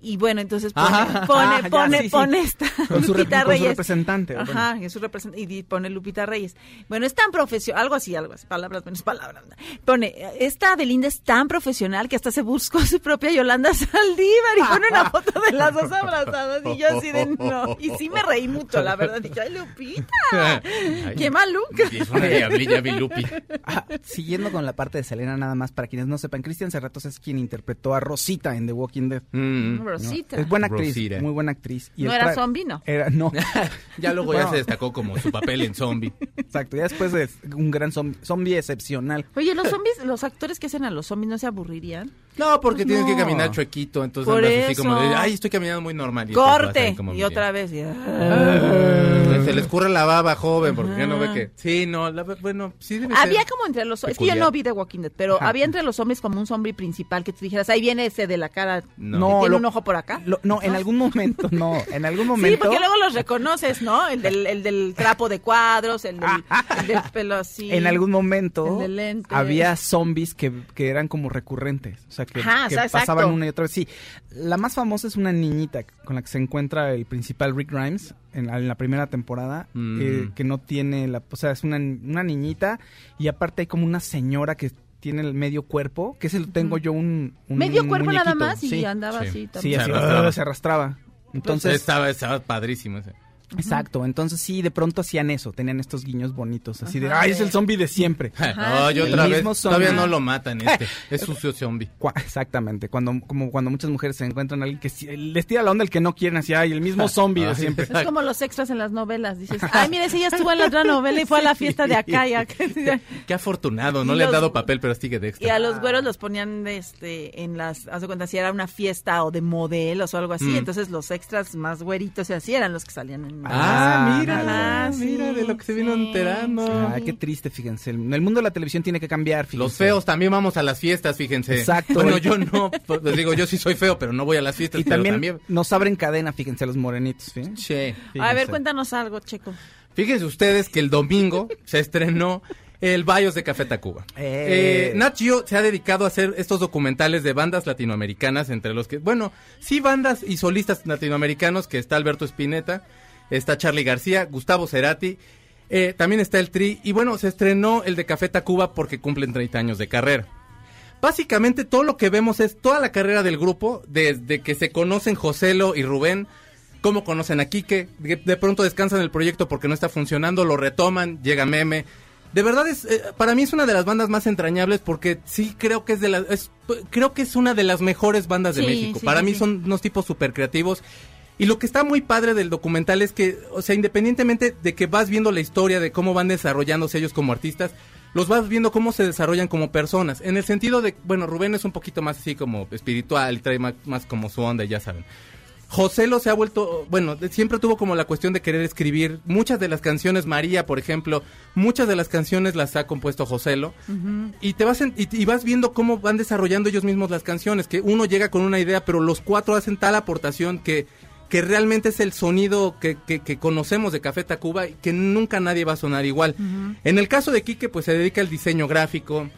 Y bueno, entonces pone, Ajá. pone, Ah, ya, pone, sí, sí. pone esta Con su, Lupita con su Reyes. representante. bueno. Ajá, es su representante. Y pone Lupita Reyes. Bueno, es tan profesional, algo así, algo así, palabras menos palabras. Pone, esta Belinda es tan profesional que hasta se buscó su propia Yolanda Saldívar y pone una foto de las dos abrazadas. Y yo así de no. Y sí me reí mucho, la verdad. Dije, ay, Lupita, Ay, qué maluca. Es una diablilla, mi Lupi. Ah, siguiendo con la parte de Selena nada más, para quienes no sepan, Cristian Serratos es quien interpretó a Rosita en The Walking Dead. Mm. ¿No? Rosita. Es buena actriz, Rosita. muy buena actriz. No era zombie, ¿no? Era, no. Ya luego ya se destacó como su papel en zombie. Exacto, ya después es un gran zombie, zombie excepcional. Oye, los zombies, los actores que hacen a los zombies no se aburrirían. No, porque Pues tienes que caminar chuequito, entonces Por andas así como de, ay, estoy caminando muy normal. y Corte. como Y bien. otra vez. y- Se le escurre la baba, joven, porque ya no ve que... Sí, no, la- bueno, sí debe Había ser. como entre los... Es que yo no vi The Walking Dead, pero Ajá. había entre los zombies como un zombie principal que tú dijeras, ahí viene ese de la cara, No. que tiene lo- un ojo por acá. Lo- no, en algún momento, no. En algún Sí, momento. porque luego los reconoces, ¿no? El del, el del trapo de cuadros, el del, el del pelo así. En algún momento El de lentes. había zombies que, que eran como recurrentes, o sea, que, Ajá, que o sea, exacto. pasaban una y otra vez. Sí, la más famosa es una niñita con la que se encuentra el principal Rick Grimes en la, en la primera temporada, Mm. eh, que no tiene la, o sea, es una, una niñita y aparte hay como una señora que tiene el medio cuerpo, que ese lo tengo yo un, un Medio cuerpo nada más y sí. andaba Sí. así Sí, también. así Se arrastraba. se arrastraba. Entonces, Estaba, estaba padrísimo ese. Exacto, entonces sí, de pronto hacían eso, tenían estos guiños bonitos, así de, ay, es el zombie de siempre. no, yo otra vez, todavía no lo matan este. Es sucio zombie. Exactamente, cuando como cuando muchas mujeres se encuentran a alguien que sí- les tira la onda el que no quieren, así, ay, el mismo zombie de siempre. Es como los extras en las novelas. Dices, ay, mire, si ella estuvo en la otra novela y fue a la fiesta de acá y acá. Qué afortunado, no Y le han dado papel, pero sigue de Y extra. a los güeros los ponían este en las, haz de cuenta, si era una fiesta o de modelos o algo así, Mm. entonces los extras más güeritos y así eran los que salían en Ah, mira, Ajá, mira sí, de lo que se vino sí, enterando. Ay, qué triste, fíjense. El, el mundo de la televisión tiene que cambiar, fíjense. Los feos también vamos a las fiestas, fíjense. Exacto. Bueno, yo no, pues, les digo, yo sí soy feo, pero no voy a las fiestas. Y pero también, también... nos abren cadena, fíjense, los morenitos, ¿sí? Sí. A ver, cuéntanos algo, Checo. Fíjense ustedes que el domingo se estrenó el Bios de Café Tacuba. Eh. Eh, Nat Geo se ha dedicado a hacer estos documentales de bandas latinoamericanas, entre los que, bueno, sí bandas y solistas latinoamericanos, que está Alberto Spinetta, está Charlie García, Gustavo Cerati, eh, también está el Tri, y bueno, se estrenó el de Café Tacuba porque cumplen 30 años de carrera. Básicamente todo lo que vemos es toda la carrera del grupo, desde que se conocen Joselo y Rubén, cómo conocen a Quique, de, de pronto descansan el proyecto porque no está funcionando, lo retoman, llega Meme. De verdad es, eh, para mí es una de las bandas más entrañables porque sí creo que es de las, creo que es una de las mejores bandas de Sí, México. sí, para sí, mí son unos tipos súper creativos. Y lo que está muy padre del documental es que, o sea, independientemente de que vas viendo la historia de cómo van desarrollándose ellos como artistas, los vas viendo cómo se desarrollan como personas. En el sentido de, bueno, Rubén es un poquito más así como espiritual y trae más, más como su onda, ya saben. José lo se ha vuelto, bueno, siempre tuvo como la cuestión de querer escribir muchas de las canciones, María, por ejemplo, muchas de las canciones las ha compuesto Joselo, y te vas en- y, y vas viendo cómo van desarrollando ellos mismos las canciones, que uno llega con una idea, pero los cuatro hacen tal aportación que, que realmente es el sonido que, que- que conocemos de Café Tacuba y que nunca nadie va a sonar igual. En el caso de Quique, pues se dedica al diseño gráfico,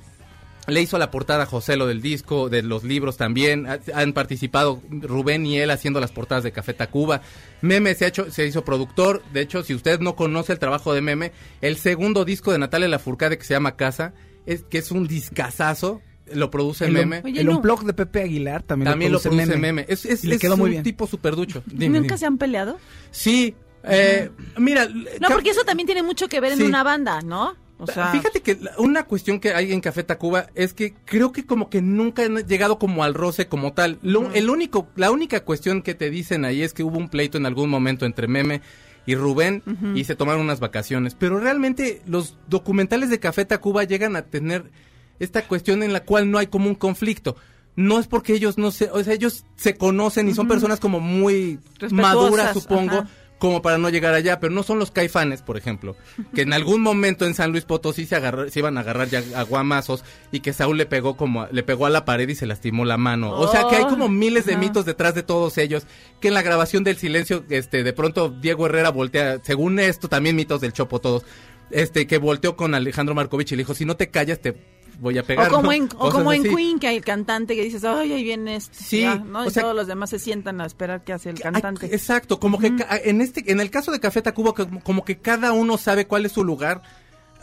le hizo la portada a José lo del disco, de los libros también. Ha- Han participado Rubén y él haciendo las portadas de Café Tacuba. Meme se ha hecho, se hizo productor. De hecho, si usted no conoce el trabajo de Meme, el segundo disco de Natalia Lafourcade que se llama Casa, es que es un discazazo, lo produce El, Meme. Oye, el no. unplug de Pepe Aguilar también, también lo produce Meme. Meme. Es, es, Y le es quedó un bien. tipo súper ducho. ¿Nunca se han peleado? Sí. eh, mira. No, porque eso también tiene mucho que ver en una banda, ¿no? O sea, Fíjate que la- una cuestión que hay en Café Tacuba es que creo que como que nunca han llegado como al roce como tal. Lo- el único, la única cuestión que te dicen ahí es que hubo un pleito en algún momento entre Meme y Rubén y se tomaron unas vacaciones. Pero realmente los documentales de Café Tacuba llegan a tener esta cuestión en la cual no hay como un conflicto. No es porque ellos no se, o sea, ellos se conocen y son personas como muy maduras, supongo ajá. como para no llegar allá, pero no son los caifanes, por ejemplo, que en algún momento en San Luis Potosí se, se iban a agarrar ya a guamazos y que Saúl le pegó como a- le pegó a la pared y se lastimó la mano. O sea que hay como miles de mitos detrás de todos ellos, que en la grabación del silencio, este, de pronto Diego Herrera voltea, según esto también mitos del Chopo todos, este, que volteó con Alejandro Markovich y le dijo, si no te callas te voy a pegar. o como en, o como en. Queen, que hay el cantante que dices, ay, ahí viene este. Sí, ya", ¿no? o Y sea- todos los demás se sientan a esperar que hace el cantante. exacto, como que en este en el caso de Café Tacuba como, como que cada uno sabe cuál es su lugar,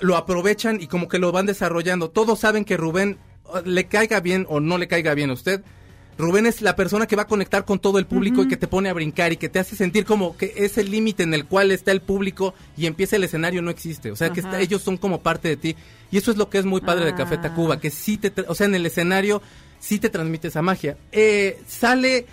lo aprovechan y como que lo van desarrollando. Todos saben que Rubén le caiga bien o no le caiga bien a usted. Rubén es la persona que va a conectar con todo el público y que te pone a brincar y que te hace sentir como que ese límite en el cual está el público y empieza el escenario no existe. O sea, que está- ellos son como parte de ti. Y eso es lo que es muy padre de Café Ah. Tacuba, que sí te, o sea, en el escenario sí te transmite esa magia. Eh, sale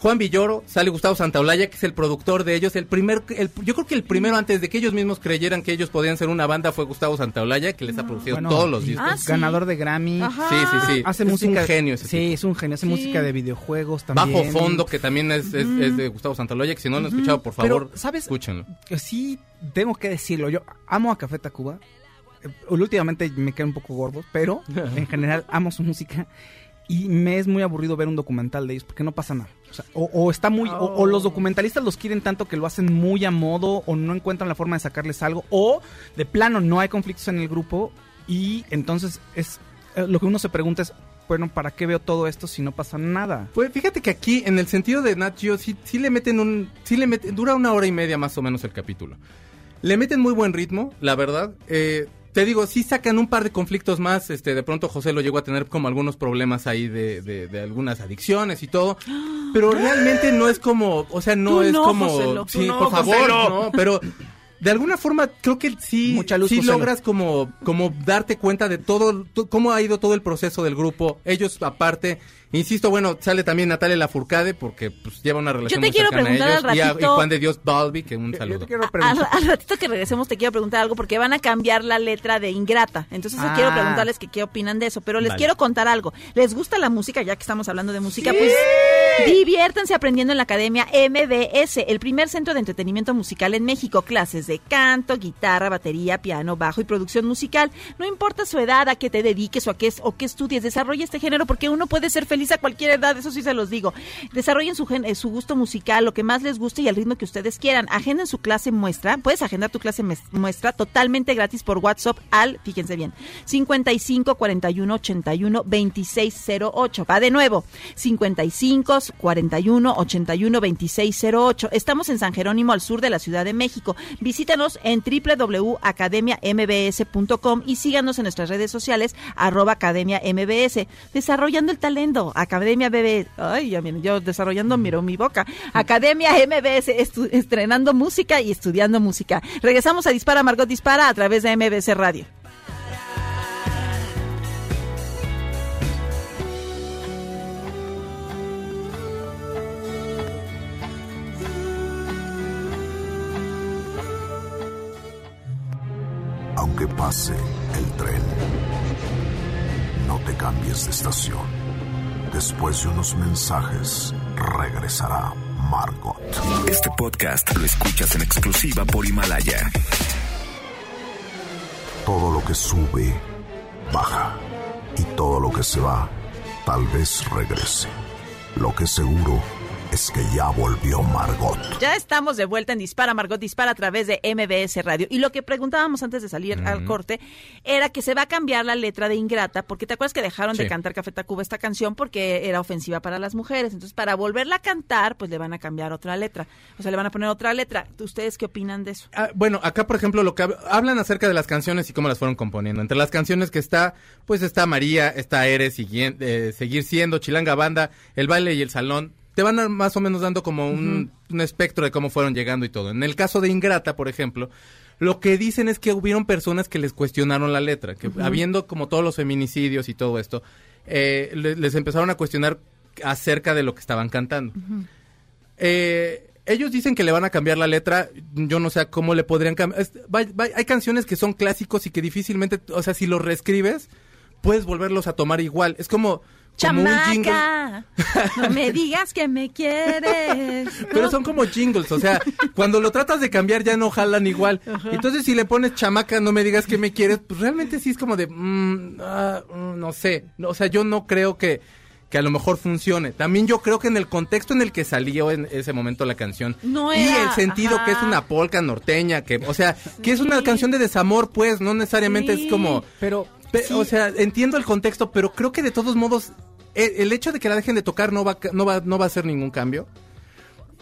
Juan Villoro, sale Gustavo Santaolalla, que es el productor de ellos. El primer, el- yo creo que el primero antes de que ellos mismos creyeran que ellos podían ser una banda fue Gustavo Santaolalla, que les ha producido Bueno, todos los discos. Ah, sí. Ganador de Grammy. Ajá. Sí, sí, sí. Hace es música. un genio ese Sí, tipo. es un genio. Hace Sí. música de videojuegos también. Bajo Fondo, que también es, es- es de Gustavo Santaolalla, que si no lo han escuchado, por Pero, favor, ¿sabes? escúchenlo. Que Sí, tengo que decirlo. Yo amo a Café Tacuba. Eh, Últimamente me quedan un poco gordos, pero en general amo su música. Y me es muy aburrido ver un documental de ellos porque no pasa nada. O, sea, o- o está muy. o- O, los documentalistas los quieren tanto que lo hacen muy a modo, o no encuentran la forma de sacarles algo, o de plano no hay conflictos en el grupo. Y entonces es. eh, lo que uno se pregunta es: bueno, ¿para qué veo todo esto si no pasa nada? Pues fíjate que aquí, en el sentido de Nat Geo, sí, sí le meten un... Sí le meten, dura una hora y media más o menos el capítulo. Le meten muy buen ritmo, la verdad. Eh, te digo, sí sacan un par de conflictos más. Este, de pronto José lo llegó a tener como algunos problemas ahí de, de, de algunas adicciones y todo. Pero realmente no es como, o sea, no Tú es no, como... Sí, no, por favor, Joselo. no, pero... De alguna forma creo que sí, Mucha luz, sí Joselo. logras como, como darte cuenta de todo, to- cómo ha ido todo el proceso del grupo. Ellos aparte, insisto, bueno, sale también Natalia Lafourcade porque pues lleva una relación te muy quiero cercana a preguntar ellos. al Y, a- y ratito- Juan de Dios Balbi, que un Yo- Yo saludo. te quiero Al, preguntar. al ratito que regresemos te quiero preguntar algo porque van a cambiar la letra de Ingrata. Entonces Ah. quiero preguntarles que qué opinan de eso. Pero les Vale. quiero contar algo. ¿Les gusta la música? Ya que estamos hablando de música, pues diviértanse aprendiendo en la Academia MBS, el primer centro de entretenimiento musical en México. Clases de canto, guitarra, batería, piano, bajo y producción musical. No importa su edad, a qué te dediques o a qué, o qué estudies, desarrolla este género porque uno puede ser feliz a cualquier edad, eso sí se los digo. Desarrollen su, gen- eh, su gusto musical, lo que más les guste y al ritmo que ustedes quieran. Agenden su clase muestra, puedes agendar tu clase muestra totalmente gratis por WhatsApp al, fíjense bien, 55 41 81 2608. Va de nuevo, 55 41 81 2608. Estamos en San Jerónimo, al sur de la Ciudad de México. Visítanos en www.academiambs.com y síganos en nuestras redes sociales, arroba Academia MBS. Desarrollando el talento, Academia BB. Ay, yo desarrollando miro mi boca. Academia MBS, estrenando música y estudiando música. Regresamos a Dispara Margot Dispara a través de MBS Radio. Aunque pase el tren, no te cambies de estación. Después de unos mensajes, regresará Margot. Este podcast lo escuchas en exclusiva por Himalaya. Todo lo que sube, baja. Y todo lo que se va, tal vez regrese. Lo que seguro es que ya volvió Margot. Ya estamos de vuelta en Dispara, Margot Dispara a través de MBS Radio. Y lo que preguntábamos antes de salir al corte era que se va a cambiar la letra de Ingrata, porque te acuerdas que dejaron de cantar Café Tacuba esta canción porque era ofensiva para las mujeres. Entonces, para volverla a cantar, pues le van a cambiar otra letra. O sea, le van a poner otra letra. ¿Ustedes qué opinan de eso? Ah, bueno, acá por ejemplo lo que hab- hablan acerca de las canciones y cómo las fueron componiendo. Entre las canciones que está, pues está María, está Eres, eh, Seguir Siendo, Chilanga Banda, El Baile y El Salón. Te van a- más o menos dando como un, un espectro de cómo fueron llegando y todo. En el caso de Ingrata, por ejemplo, lo que dicen es que hubieron personas que les cuestionaron la letra, que habiendo como todos los feminicidios y todo esto, eh, le- les empezaron a cuestionar acerca de lo que estaban cantando. Eh, ellos dicen que le van a cambiar la letra. Yo no sé cómo le podrían cambiar. Hay canciones que son clásicos y que difícilmente, o sea, si los reescribes, puedes volverlos a tomar igual. Es como. ¡Chamaca! No me digas que me quieres. Pero son como jingles, o sea, cuando lo tratas de cambiar ya no jalan igual. Entonces si le pones chamaca, no me digas que me quieres, pues realmente sí es como de, mm, ah, mm, no sé, No, o sea, yo no creo que, que a lo mejor funcione. También yo creo que en el contexto en el que salió en ese momento la canción No y era, el sentido ajá. que es una polca norteña, que, o sea, que es una canción de desamor, pues, no necesariamente Sí. es como... Pero, Pe- sí, O sea, entiendo el contexto, pero creo que de todos modos, el, el hecho de que la dejen de tocar no va, no va, no va a hacer ningún cambio.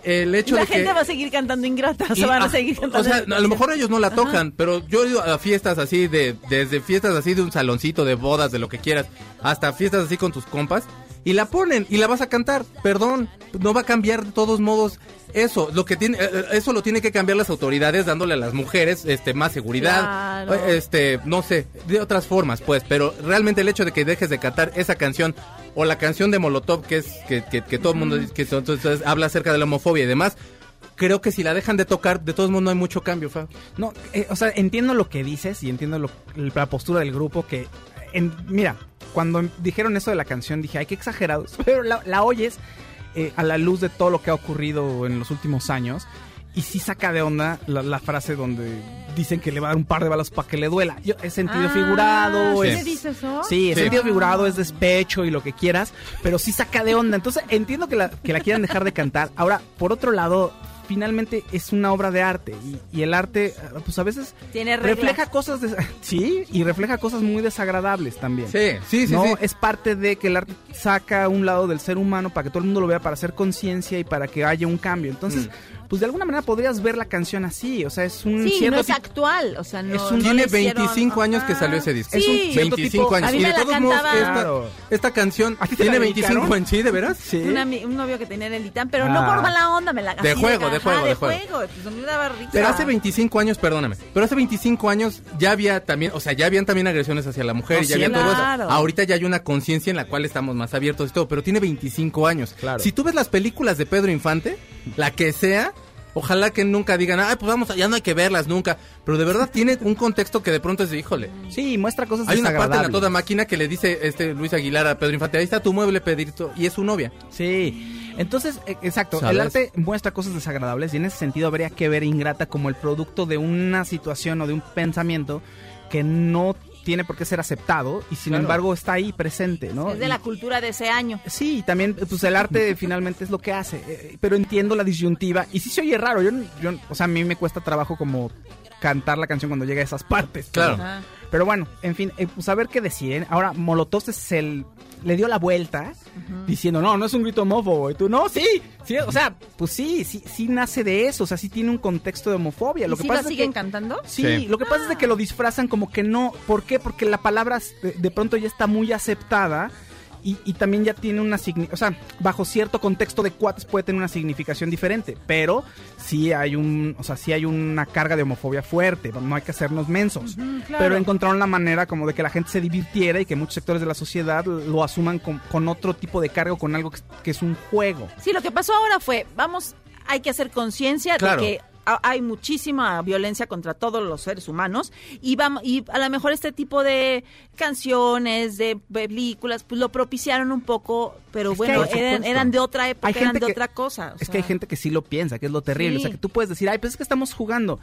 El hecho la de gente que... va a seguir cantando Ingrata. O sea, y- van a seguir cantando. O sea, a lo mejor ellos no la Ajá. tocan, pero yo he ido a fiestas así, de desde fiestas así de un saloncito, de bodas, de lo que quieras, hasta fiestas así con tus compas. Y la ponen y la vas a cantar. Perdón, no va a cambiar de todos modos eso. Lo que tiene, eh, eh, eso lo tiene que cambiar las autoridades dándole a las mujeres, este, más seguridad, Claro. eh, este, no sé, de otras formas, pues. Pero realmente el hecho de que dejes de cantar esa canción o la canción de Molotov que es que, que, que todo el mundo que entonces, habla acerca de la homofobia y demás. Creo que si la dejan de tocar, de todos modos no hay mucho cambio, Fa. No, eh, o sea, entiendo lo que dices y entiendo lo- la postura del grupo que... en- mira, cuando dijeron eso de la canción dije, ay, qué exagerados. Pero la, la oyes eh, a la luz de todo lo que ha ocurrido en los últimos años y sí saca de onda la, la frase donde dicen que le va a dar un par de balas para que le duela. Yo, es sentido Ah, figurado, ¿sí es... le dice eso? Sí, es Sí. sentido figurado, es despecho y lo que quieras, pero sí saca de onda. Entonces entiendo que la, que la quieran dejar de cantar. Ahora, por otro lado, finalmente es una obra de arte y, y el arte, eh, pues a veces Tiene refleja cosas, des- sí, y refleja cosas muy desagradables también. Sí, sí, sí, no, sí. es parte de que el arte saca un lado del ser humano para que todo el mundo lo vea, para hacer conciencia y para que haya un cambio. Entonces, pues de alguna manera podrías ver la canción así, o sea, es un Sí, cierto no es actual, o sea, no, Es un- no Tiene le hicieron- 25 años que salió ese disco. Sí. Es un cierto 25 tipo- años. A mí y de todos modos, esta, esta canción ¿A ti te la tiene 25 dedicaron? años. ¿Sí, de veras? Sí. Un, novio que tenía en el ITAM, pero no Ah. por mala onda, me la De juego, de juego, de de juego. juego. Pues me daba risa. Pero hace 25 años, perdóname, pero hace 25 años ya había también, o sea, ya habían también agresiones hacia la mujer No, y ya sí, había todo eso. Ahorita ya hay una conciencia en la cual estamos más abiertos y todo, pero tiene 25 años. Claro. Si tú ves las películas de Pedro Infante, la que sea, ojalá que nunca digan, ay, pues vamos, ya no hay que verlas nunca. Pero de verdad tiene un contexto que de pronto es de, híjole. Sí, muestra cosas Hay una parte en la toda máquina que le dice este Luis Aguilar a Pedro Infante, ahí está tu mueble, Pedrito, y es su novia. Sí, entonces, e- exacto, ¿Sabes? el arte muestra cosas desagradables y en ese sentido habría que ver Ingrata como el producto de una situación o de un pensamiento que no tiene por qué ser aceptado y sin Claro. embargo está ahí presente, ¿no? Es de Y- la cultura de ese año. Sí, y también, pues el arte finalmente es lo que hace, eh, pero entiendo la disyuntiva y sí se oye raro, yo, yo, o sea, a mí me cuesta trabajo como cantar la canción cuando llega a esas partes. Claro. Pero bueno, en fin, eh, pues a ver qué deciden. Ahora, Molotov se el- le dio la vuelta diciendo, no, no es un grito homófobo. Y tú, no, sí, sí, o sea, pues sí, sí, sí nace de eso, o sea, sí tiene un contexto de homofobia. ¿Y Lo que sí pasa la es siguen que, cantando? Sí, Sí. lo que pasa es de que lo disfrazan como que no. ¿Por qué? Porque la palabra de, de pronto ya está muy aceptada y, y también ya tiene una. O sea, bajo cierto contexto de cuates puede tener una significación diferente. Pero sí hay un. O sea, sí hay una carga de homofobia fuerte. No hay que hacernos mensos. claro. Pero encontraron la manera como de que la gente se divirtiera y que muchos sectores de la sociedad lo asuman con, con otro tipo de carga o con algo que, que es un juego. Sí, lo que pasó ahora fue, vamos, hay que hacer conciencia Claro. de que hay muchísima violencia contra todos los seres humanos y vamos y a lo mejor este tipo de canciones, de películas, pues lo propiciaron un poco, pero Es que bueno, eran, eran de otra época, Hay eran de que- otra cosa. o Es sea. que hay gente que sí lo piensa, que es lo terrible. Sí. O sea, que tú puedes decir, ay, pues es que estamos jugando.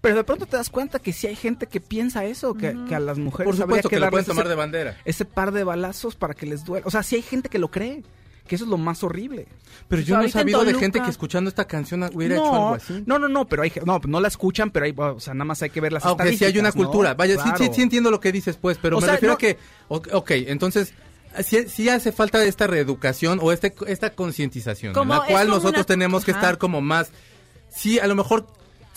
Pero de pronto te das cuenta que sí hay gente que piensa eso, que, que a las mujeres Por supuesto habría que puedes darles tomar ese- de bandera. ese par de balazos para que les duela. O sea, sí hay gente que lo cree, que eso es lo más horrible. Pero Pues yo no he sabido de gente que escuchando esta canción hubiera hecho algo así. no, no, no, pero hay, no, no la escuchan, pero hay, o sea, nada más hay que ver las Aunque sí hay una ¿no? cultura. Vaya, sí, sí, sí entiendo lo que dices, pues, pero O me sea, refiero no- a que, ok, entonces, sí, sí hace falta esta reeducación o este, esta concientización, en la cual nosotros una- tenemos que Ajá. estar como más, sí, a lo mejor,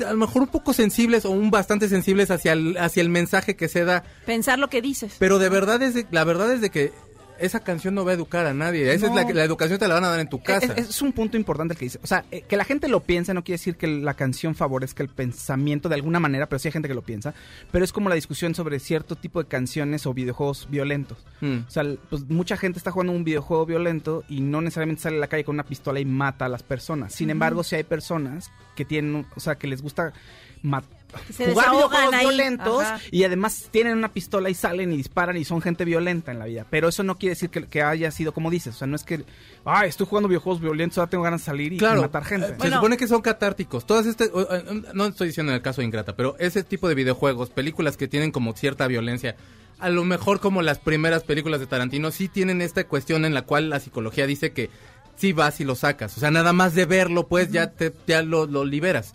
a lo mejor un poco sensibles o un bastante sensibles hacia el, hacia el mensaje que se da, Pensar lo que dices. pero de verdad es, de- la verdad es de que esa canción no va a educar a nadie. Esa No. es la, la educación te la van a dar en tu casa. Es, es un punto importante el que dice. O sea, eh, que la gente lo piense no quiere decir que la canción favorezca el pensamiento de alguna manera, pero sí hay gente que lo piensa. Pero es como la discusión sobre cierto tipo de canciones o videojuegos violentos. Mm. O sea, pues mucha gente está jugando un videojuego violento y no necesariamente sale a la calle con una pistola y mata a las personas. Sin embargo, si hay personas que tienen, o sea, que les gusta ma- Que se jugar videojuegos ahí. violentos Ajá. y además tienen una pistola y salen y disparan y son gente violenta en la vida. Pero eso no quiere decir que, que haya sido como dices. O sea, no es que, ay, estoy jugando videojuegos violentos, ahora tengo ganas de salir y, matar gente. eh, Se Bueno. supone que son catárticos. Todas este, o- eh, no estoy diciendo en el caso de Ingrata, pero ese tipo de videojuegos, películas que tienen como cierta violencia, a lo mejor como las primeras películas de Tarantino, sí tienen esta cuestión en la cual la psicología dice que sí vas y lo sacas. O sea, nada más de verlo, pues ya te ya lo, lo liberas.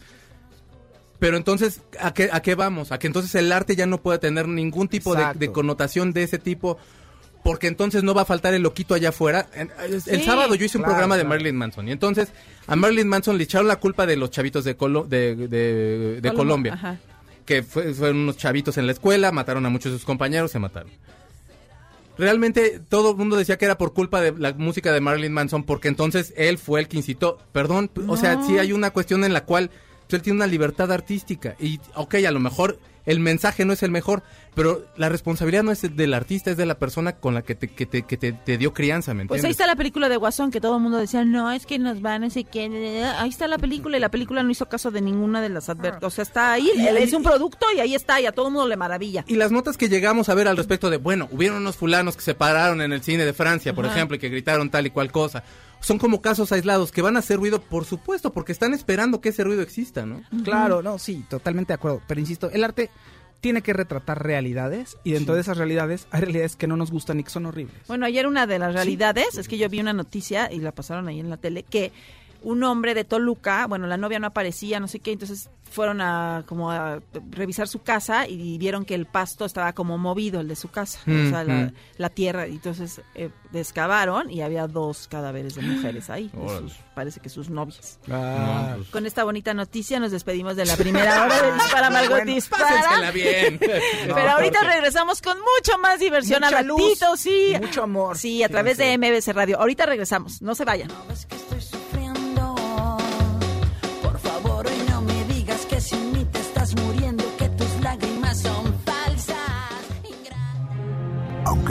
Pero entonces, ¿a qué, ¿a qué vamos? A que entonces el arte ya no puede tener ningún tipo de, connotación de ese tipo, porque entonces no va a faltar el loquito allá afuera. El Sí, sábado yo hice un claro, programa de claro. Marilyn Manson, y entonces a Marilyn Manson le echaron la culpa de los chavitos de, Colo- de, de- de Colombia, Ajá. que fue- fueron unos chavitos en la escuela, mataron a muchos de sus compañeros, se mataron. realmente todo el mundo decía que era por culpa de la música de Marilyn Manson, porque entonces él fue el que incitó. Perdón, o sea, sí hay una cuestión en la cual él tiene una libertad artística. Y, ok, a lo mejor el mensaje no es el mejor, pero la responsabilidad no es del artista, es de la persona con la que te, que te, que te, te dio crianza, ¿me Pues entiendes? ahí está la película de Guasón, que todo el mundo decía, no, es que nos van, sé qué. Ahí está la película y la película no hizo caso de ninguna de las advertencias. O sea, está ahí, Y- es un producto y ahí está, y a todo el mundo le maravilla. Y las notas que llegamos a ver al respecto de, bueno, hubieron unos fulanos que se pararon en el cine de Francia, por Ajá. ejemplo, y que gritaron tal y cual cosa. Son como casos aislados que van a hacer ruido, por supuesto, porque están esperando que ese ruido exista, ¿no? Claro, no, sí, totalmente de acuerdo. Pero insisto, el arte tiene que retratar realidades y dentro de esas realidades hay realidades que no nos gustan y que son horribles. Bueno, ayer una de las realidades, es que yo vi una noticia y la pasaron ahí en la tele, que un hombre de Toluca, bueno, la novia no aparecía, no sé qué, entonces fueron a como a revisar su casa y vieron que el pasto estaba como movido, el de su casa, o sea, la, tierra, y entonces eh, excavaron y había dos cadáveres de mujeres ahí, de Órale. sus- parece que sus novias. Ah, pues, Con esta bonita noticia nos despedimos de la primera hora de Dispara Margot Bueno, Dispara. Bien. Pero ahorita regresamos con mucho más diversión Mucha al luz, ratito, sí. mucho amor. Sí, a través de MBC Radio. Ahorita regresamos, no se vayan. Sabes que estoy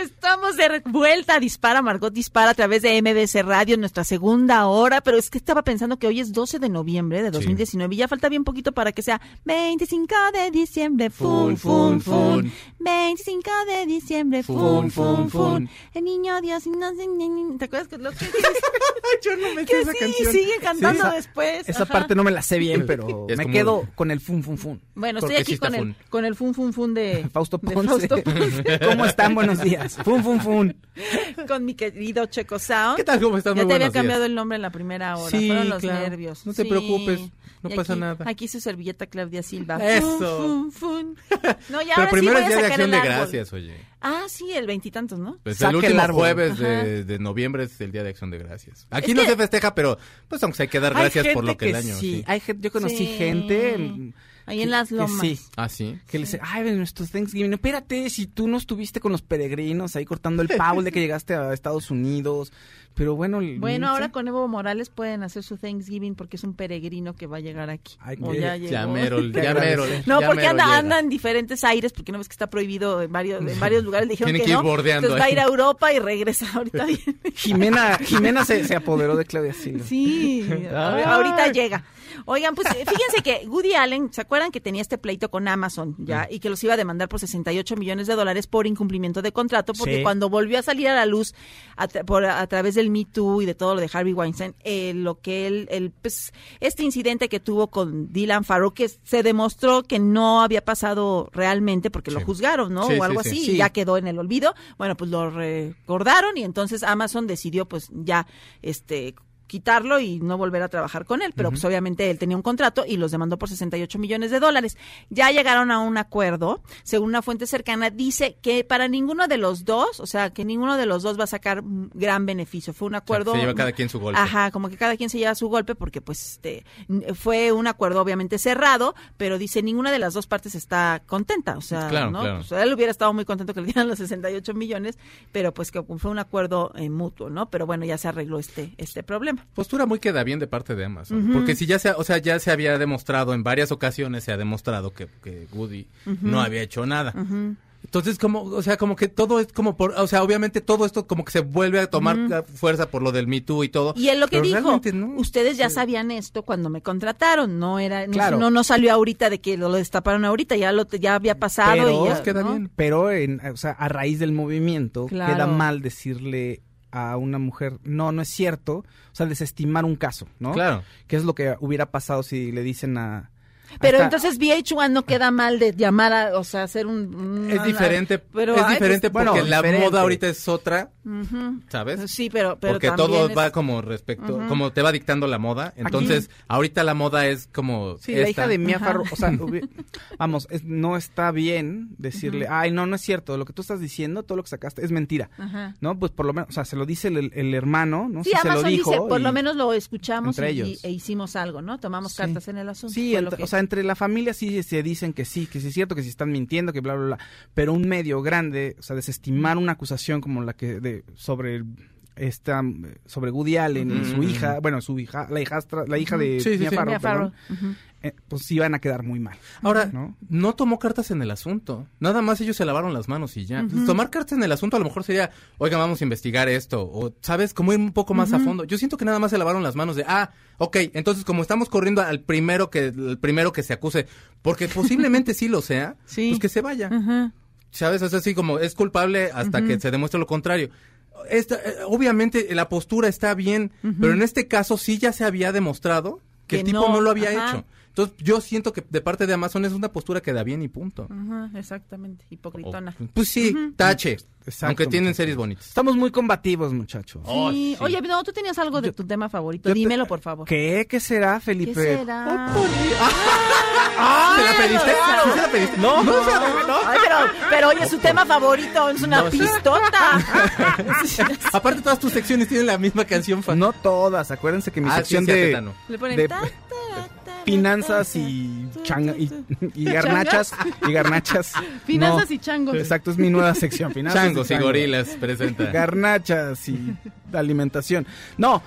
Estamos de vuelta, dispara Margot Dispara a través de MBC Radio en nuestra segunda hora, pero es que estaba pensando que hoy es 12 de noviembre de 2019 y ya falta bien poquito para que sea 25 de diciembre, fun, fun, fun, 25 de diciembre, fun, fun, fun, el niño Dios, no sé, ni- ni- ¿te acuerdas que lo que Yo no me que sí, sigue cantando esa- después? Esa Ajá. parte no me la sé bien, pero Es me como- quedo con el fun fun fun. Bueno, estoy aquí sí con el, fun. con el fun, fun, fun de Fausto de Ponce. Fausto Ponce. ¿Cómo están? Buenos días. Fun fun fun. con mi querido Checo Sound. ¿Qué tal? ¿Cómo estás? Ya Muy te había buenos días. cambiado el nombre en la primera hora. Sí, Fueron los claro. nervios. No te Sí. preocupes, no Y pasa aquí- nada. Aquí su servilleta Claudia Silva. Eso. Fun, fun, fun. No, ya Pero ahora primero sí es a Día de Acción el de. Gracias, oye. Ah, sí, el veintitantos, ¿no? Pues el el último árbol. jueves de, de noviembre es el Día de Acción de Gracias. Aquí Es no que- se festeja, pero pues aunque hay que dar Hay gracias por lo que, el año. sí, Sí. hay gente, yo conocí Sí. gente Ahí que- en las que lomas. sí, Ah, sí. que le dice, ay, ven nuestro Thanksgiving. No, espérate, si tú no estuviste con los peregrinos ahí cortando el pavo de que llegaste a Estados Unidos. Pero bueno, el- Bueno, no ahora con Evo Morales pueden hacer su Thanksgiving porque es un peregrino que va a llegar aquí. Ay, O ya llegó. Ya mero, Qué ya mero. agradecer. No, ya porque anda, anda en diferentes aires, porque no ves que está prohibido en varios, en varios lugares. Le dijeron Tiene que, que ir no. bordeando Entonces va a ir a Europa y regresa ahorita bien. Jimena, Jimena se, se apoderó de Claudia Silva. Sí, Ay. ahorita llega. Oigan, pues eh, fíjense que Woody Allen, ¿se acuerdan que tenía este pleito con Amazon ya? Y que los iba a demandar por 68 millones de dólares por incumplimiento de contrato, porque Sí. cuando volvió a salir a la luz a, tra- por, a través del Me Too y de todo lo de Harvey Weinstein, eh, lo que él, el, pues, este incidente que tuvo con Dylan Farrow, que se demostró que no había pasado realmente porque lo juzgaron, ¿no? Sí, o algo sí, así, sí. y ya quedó en el olvido. Bueno, pues lo recordaron y entonces Amazon decidió pues ya este quitarlo y no volver a trabajar con él, pero pues obviamente él tenía un contrato y los demandó por 68 millones de dólares. Ya llegaron a un acuerdo, según una fuente cercana, dice que para ninguno de los dos, o sea, que ninguno de los dos va a sacar gran beneficio. Fue un acuerdo... se lleva cada quien su golpe. Ajá, como que cada quien se lleva su golpe porque pues este fue un acuerdo obviamente cerrado, pero dice ninguna de las dos partes está contenta, o sea, Claro, ¿no? claro. Pues, él hubiera estado muy contento que le dieran los 68 millones, pero pues que fue un acuerdo eh, mutuo, ¿no? Pero bueno, ya se arregló este este problema. Postura muy queda bien de parte de Amazon. Porque si ya se, o sea, ya se había demostrado, en varias ocasiones se ha demostrado que, que Woody no había hecho nada. Entonces, como, o sea, como que todo es como por, o sea, obviamente todo esto como que se vuelve a tomar uh, fuerza por lo del Me Too y todo. Y él lo que dijo, no. ustedes ya sabían esto cuando me contrataron, no era, no, Claro. no, no salió ahorita de que lo destaparon ahorita, ya lo ya había pasado Pero- y ya, queda ¿no? bien. Pero, en, o sea, a raíz del movimiento, Claro. queda mal decirle a una mujer, no, no es cierto, o sea, desestimar un caso, ¿no? Claro. ¿Qué es lo que hubiera pasado si le dicen a... Pero Hasta- entonces VH1 no queda mal de llamar a, o sea, hacer un... un- Es diferente, pero, es ay, diferente pues, porque bueno, la diferente. moda ahorita es otra. ¿sabes? Sí, pero, pero porque todo es- va como respecto, como te va dictando la moda. Entonces, ahorita la moda es como Sí, la esta. hija de Mia. Farrow, o sea, hubi- vamos, es- no está bien decirle, ay, no, no es cierto, lo que tú estás diciendo, todo lo que sacaste es mentira, Ajá. ¿no? Pues por lo menos, o sea, se lo dice el, el hermano, ¿no? Sí, se lo Amazon dijo. dice, por lo menos lo escuchamos entre y, ellos. y- e hicimos algo, ¿no? Tomamos Sí. cartas en el asunto. Sí, o sea, entre la familia sí se dicen que sí, que sí es cierto, que sí están mintiendo, que bla, bla, bla. Pero un medio grande, o sea, desestimar una acusación como la que de sobre esta sobre Woody Allen y su Ujú. hija, bueno, su hija, la hijastra, la hija de Sí, sí, Mia sí. Farrow, Mia. Eh, pues sí van a quedar muy mal. Ahora, ¿no? ¿no? tomó cartas en el asunto. Nada más ellos se lavaron las manos y ya. Tomar cartas en el asunto a lo mejor sería, oiga, vamos a investigar esto. O, ¿sabes? Como ir un poco más a fondo. Yo siento que nada más se lavaron las manos de, ah, ok, entonces como estamos corriendo al primero que, el primero que se acuse, porque posiblemente sí lo sea, Sí. pues que se vaya. ¿Sabes? Es así como es culpable hasta que se demuestre lo contrario. Esta, eh, obviamente la postura está bien, pero en este caso sí ya se había demostrado que, Que el tipo no, no, lo había ajá. hecho. Entonces yo siento que de parte de Amazon es una postura que da bien y punto. Ajá, exactamente, hipocritona. O- pues sí, tache. Exacto, aunque tienen muchachos. series bonitas. Estamos muy combativos, muchachos. Oh, sí. sí. Oye, no, tú tenías algo de tu tema favorito. Te- Dímelo, por favor. ¿Qué? ¿Qué será, Felipe? ¿Qué será? ¿Se la pediste? ¿Sí se la pediste? No, no, Ay, pero, pero oye, su tema favorito es una No, pistota. Aparte todas tus secciones tienen la misma canción. fan. No todas, acuérdense que mi Ah, sección sí, de. Le ponen de ta, ta, ta, finanzas y, ta, changa, y, ta. y garnachas y garnachas. Finanzas no. y changos. Exacto, es mi nueva sección. Finanzas Changos y changos. gorilas presenta. Garnachas y alimentación. No.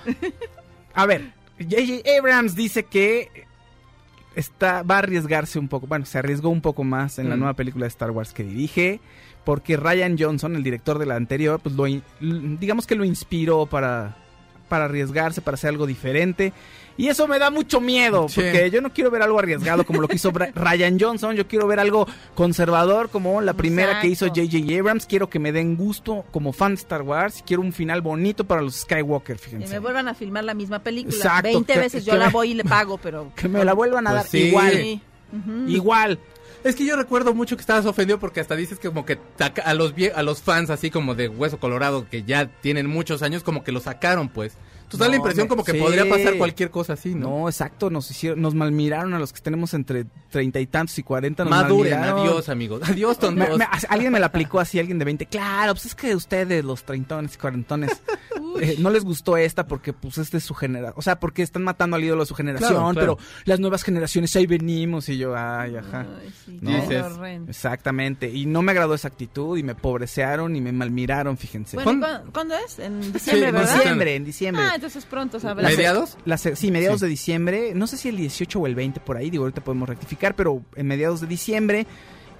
A ver, J.J. Abrams dice que está, va a arriesgarse un poco. Bueno, se arriesgó un poco más en la Mm. nueva película de Star Wars que dirige. Porque Ryan Johnson, el director de la anterior, pues lo, digamos que lo inspiró para, para arriesgarse, para hacer algo diferente. Y eso me da mucho miedo, Sí. porque yo no quiero ver algo arriesgado como lo que hizo Ryan Johnson, yo quiero ver algo conservador como la primera que hizo. J.J. Abrams, quiero que me den gusto como fan de Star Wars, quiero un final bonito para los Skywalker, Que fíjense. me vuelvan a filmar la misma película. Exacto, 20 que- veces yo que la voy y le pago, pero... Que me la vuelvan a Pues dar sí. igual, Sí. Igual. Es que yo recuerdo mucho que estabas ofendido porque hasta dices que como que a los vie- a los fans así como de Hueso Colorado que ya tienen muchos años como que lo sacaron pues. Tú da la No, impresión me- como que sí. podría pasar cualquier cosa así, ¿no? No, exacto, nos hicieron, nos malmiraron a los que tenemos entre treinta y tantos y cuarenta. Maduren, malmiraron. adiós amigos. Adiós Me- tontos. me- alguien me la aplicó así, alguien de 20. Claro, pues es que ustedes, los treintones y cuarentones, eh, no les gustó esta porque pues este es su generación. O sea, porque están matando al ídolo de su generación, Claro, claro. pero las nuevas generaciones ahí venimos y yo, ay, ajá. Ay, sí, No. Dices. Exactamente. Y no me agradó esa actitud y me pobrecearon y me malmiraron, fíjense. Bueno, ¿y ¿Cuándo? ¿cuándo, cuándo es? En diciembre, en ¿verdad? diciembre, en diciembre. Ah, entonces pronto sabrás. ¿Mediados? La sí, mediados Sí. de diciembre, no sé si el 18 o el 20 por ahí, digo, ahorita podemos rectificar, pero en mediados de diciembre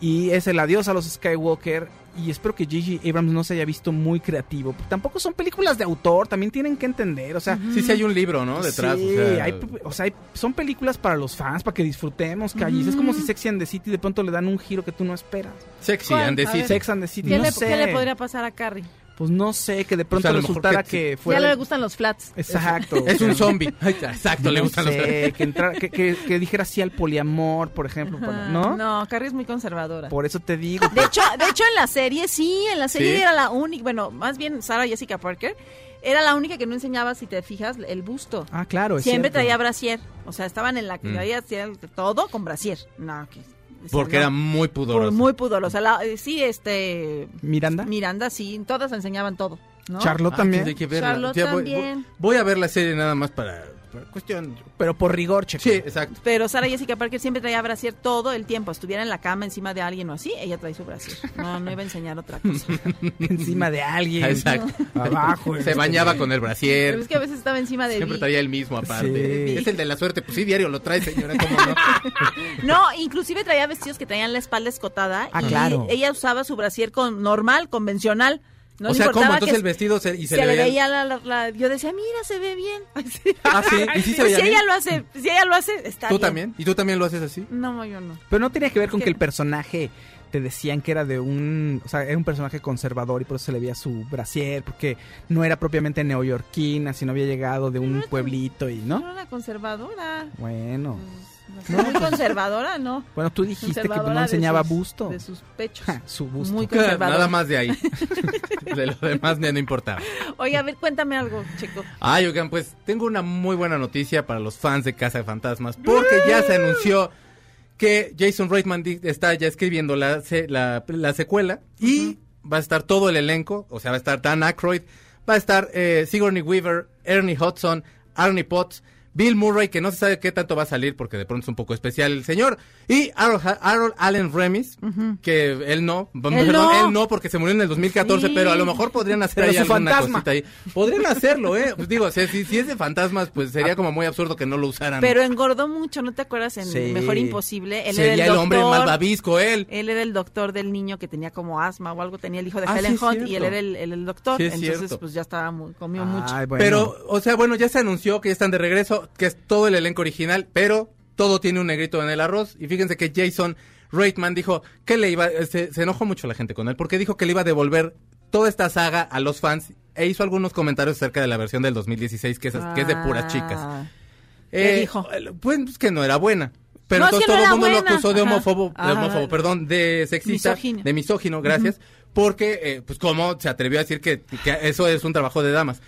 y es el adiós a los Skywalker y espero que J.J. Abrams no se haya visto muy creativo. Tampoco son películas de autor, también tienen que entender, o sea, Sí, sí hay un libro, ¿no? Detrás. sí, o sea, hay, o sea, hay- son películas para los fans, para que disfrutemos, calles. Es como si Sexy and the City de pronto le dan un giro que tú no esperas. Sexy and the City. Sex and the City, ¿Qué, no le, sé. qué le podría pasar a Carrie? Pues no sé, que de pronto resultara que- que, Ya fuera... le gustan los flats. Exacto. Es un zombie. Exacto, le gustan los sé, que, entrara- que, que- que dijera sí al poliamor, por ejemplo, para- ¿no? No, Carrie es muy conservadora. Por eso te digo. De hecho, de hecho en la serie sí, en la serie ¿Sí? era la única, bueno, más bien Sarah Jessica Parker era la única que no enseñaba, si te fijas, el busto. Ah, claro, es Siempre cierto. traía brasier, o sea, estaban en la que Mm. todo con brasier. No, que Porque no. era muy pudoroso. muy pudorosa. La- eh, sí, este Miranda. Miranda sí, todas enseñaban todo, ¿no? Charlotte Ah, también. hay que verla. Charlotte voy- también. Voy, voy a ver la serie nada más para cuestión. Pero por rigor, checo. Sí, exacto. Pero Sarah Jessica Parker siempre traía brasier todo el tiempo. Estuviera en la cama encima de alguien o así, ella trae su brasier. No, no iba a enseñar otra cosa. Encima de alguien. Exacto. Abajo. Se este. bañaba con el Pero brasier. es que a veces estaba encima de Siempre traía el mismo aparte. Sí. Es el de la suerte. Pues sí, diario lo trae, señora. ¿Cómo no? No, inclusive traía vestidos que traían la espalda escotada. Ah, y claro. ella usaba su brasier con, normal, convencional. No o le sea, ¿cómo? Entonces el vestido se, y se, se, le veía- veía la, la- la- Yo decía, mira, se ve bien. Sí. Ah, sí. ¿Y sí se Pues veía si bien? ella lo hace, si ella lo hace, está ¿Tú bien. también? ¿Y tú también lo haces así? No, yo no. Pero no tenía que ver con ¿Qué? que el personaje te decían que era de un, o sea, era un personaje conservador y por eso se le veía su brasier, porque no era propiamente neoyorquina, sino había llegado de un pueblito y, No ¿no? era conservadora. Bueno, Muy conservadora, ¿no? Bueno, tú dijiste que no de enseñaba sus- busto. De sus pechos. Su busto. Muy conservadora. Nada más de ahí. De lo demás ya no importaba. Oye, a ver, cuéntame algo, Checo. Ay, oigan, pues tengo una muy buena noticia para los fans de Casa de Fantasmas, porque ya se anunció que Jason Reitman está ya escribiendo la, se- la, la secuela y va a estar todo el elenco, o sea, va a estar Dan Aykroyd, va a estar eh, Sigourney Weaver, Ernie Hudson, Arnie Potts, Bill Murray, que no se sabe qué tanto va a salir porque de pronto es un poco especial el señor, y Harold, Harold Allen Remis, que él no, perdón, no. él no porque se murió en el 2014, Sí. pero a lo mejor podrían hacer Pero ahí alguna fantasma. cosita ahí. Podrían hacerlo, ¿eh? Pues digo, si, si, si es de fantasmas, pues sería como muy absurdo que no lo usaran. Pero engordó mucho, ¿no te acuerdas? En Sí. Mejor Imposible. Él Sería era el, el, hombre doctor, malvavisco, él. Él era el doctor del niño que tenía como asma o algo, tenía el hijo de Ah, Helen sí, Hunt y él era el, el- el doctor. Entonces, cierto. pues ya estaba muy, comió mucho. Bueno. Pero, o sea, bueno, ya se anunció que ya están de regreso, que es todo el elenco original, pero todo tiene un negrito en el arroz. Y fíjense que Jason Reitman dijo que le iba, se, se enojó mucho la gente con él, porque dijo que le iba a devolver toda esta saga a los fans e hizo algunos comentarios acerca de la versión del 2016, que es, que es de puras chicas. Ah. ¿Qué dijo? Pues, pues, que no era buena. Pero No, entonces no todo el mundo lo acusó de Ajá. homófobo, de homófobo, perdón, de sexista, Misógino. de misógino, gracias, porque, eh, pues, cómo se atrevió a decir que, que eso es un trabajo de damas.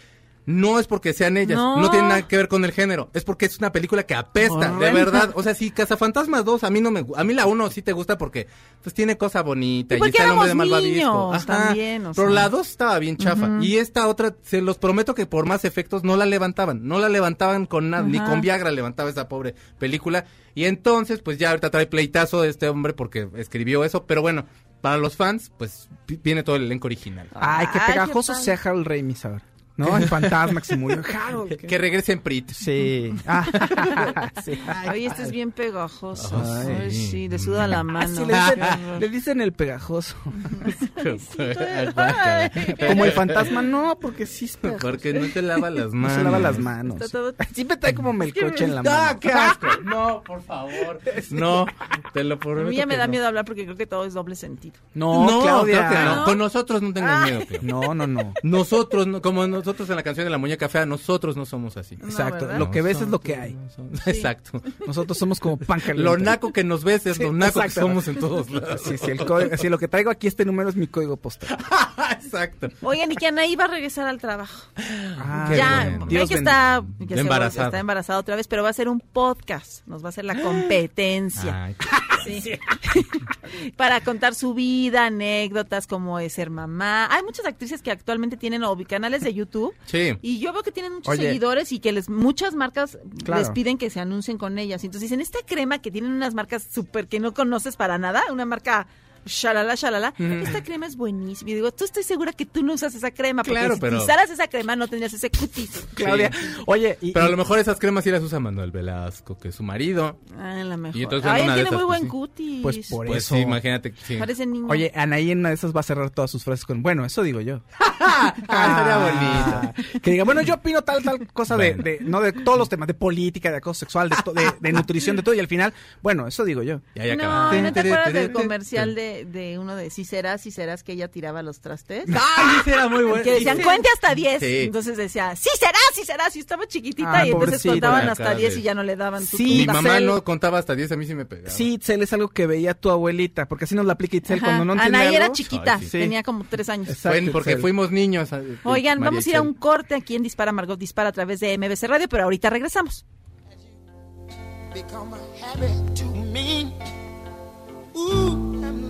No es porque sean ellas, No. no. tiene nada que ver con el género, es porque es una película que apesta, de verdad. O sea, si Cazafantasmas 2 a mí no me a mí la 1 sí te gusta porque pues tiene cosa bonita Y está el hombre de malvavisco. niños también, o Pero sea. la 2 estaba bien chafa y esta otra se los prometo que por más efectos no la levantaban, no la levantaban con nada, ni con Viagra levantaba esa pobre película y entonces pues ya ahorita trae pleitazo de este hombre porque escribió eso, pero bueno, para los fans pues vi- viene todo el elenco original. Ay, qué Ay, qué pegajoso sea Harold Ramis ahora. ¿No? El fantasma que se murió. Harold. Que, que regrese en Prit. Sí. Ah, sí. Este es bien pegajoso. Ay, Ay, sí. le suda la mano. Sí, le, dicen, le dicen el pegajoso. Como el fantasma, no, porque sí es pegajoso. Porque no te lava las No manos. se lava las manos. Todo- Siempre trae como melcoche en la ¡Ah, mano. qué asco! No, por favor. No, te lo A prometo. mí ya me da no. miedo hablar porque creo que todo es doble sentido. No, No, Claudia. creo que no. ¿No? Con nosotros no tengan miedo. No, no, no. Nosotros, no- como nosotros en la canción de la muñeca fea, nosotros no somos así. Exacto. ¿verdad? lo que ves es lo que hay. Exacto. Nosotros somos como pan caliente. Lo naco que nos ves es Sí, lo naco que somos en todos lados. Sí, sí, el código, sí, lo que traigo aquí, este número es mi código postal. Exacto. Oigan, y que Anaí va a regresar al trabajo. Ah, ya, Dios que está, Embarazada. está embarazada otra vez, pero va a ser un podcast. Nos va a hacer la competencia. Ay, Sí. Para contar su vida, anécdotas, como es ser mamá. Hay muchas actrices que actualmente tienen o canales de YouTube. Sí. Y yo veo que tienen muchos Oye. seguidores y que les muchas marcas Claro. les piden que se anuncien con ellas. Entonces dicen, esta crema que tienen unas marcas súper que no conoces para nada, una marca shalala, shalala, esta crema es buenísima. Y digo, tú estoy segura que tú no usas esa crema, porque Claro, si pero- usaras esa crema no tendrías ese cutis. Claudia. Oye, y, Pero a lo mejor esas cremas sí las usa Manuel Velasco, que es su marido. Ah, la mejor. Y entonces Ay, él tiene esas, muy pues, buen cutis. Pues por Pues eso. sí, imagínate. Sí. Parece niño. Oye, Anaí en una de esas va a cerrar todas sus frases con, bueno, eso digo yo. Ah, estaría bonito. Que diga, bueno, yo opino tal, tal cosa de, Bueno. de- no de todos los temas, de política, de acoso sexual, de, de, de nutrición, de todo, y al final, bueno, eso digo yo. Ya, ya no, acabamos. ¿y ¿no te acuerdas del comercial de, de uno de Si serás, si serás que ella tiraba los trastes? ¡Ay, ese era muy bueno! Que decían, Sí. cuente hasta 10. Sí. Entonces decía, sí será, sí será, sí estaba chiquitita. Ah, y entonces contaban hasta 10 de- y ya no le daban su Sí, Mi mamá no contaba hasta 10, a mí sí me pegaba. Sí, Itzel es algo que veía tu abuelita, porque así nos la aplica Itzel Ajá. cuando no entiende Anaí era chiquita, Ay, sí. tenía como 3 años. Exacto, Fue porque Itzel. fuimos niños. eh, Oigan, María vamos a ir a un corte aquí en Dispara Margot Dispara a través de MBC Radio, pero ahorita regresamos. become a habit to me. Ooh, I'm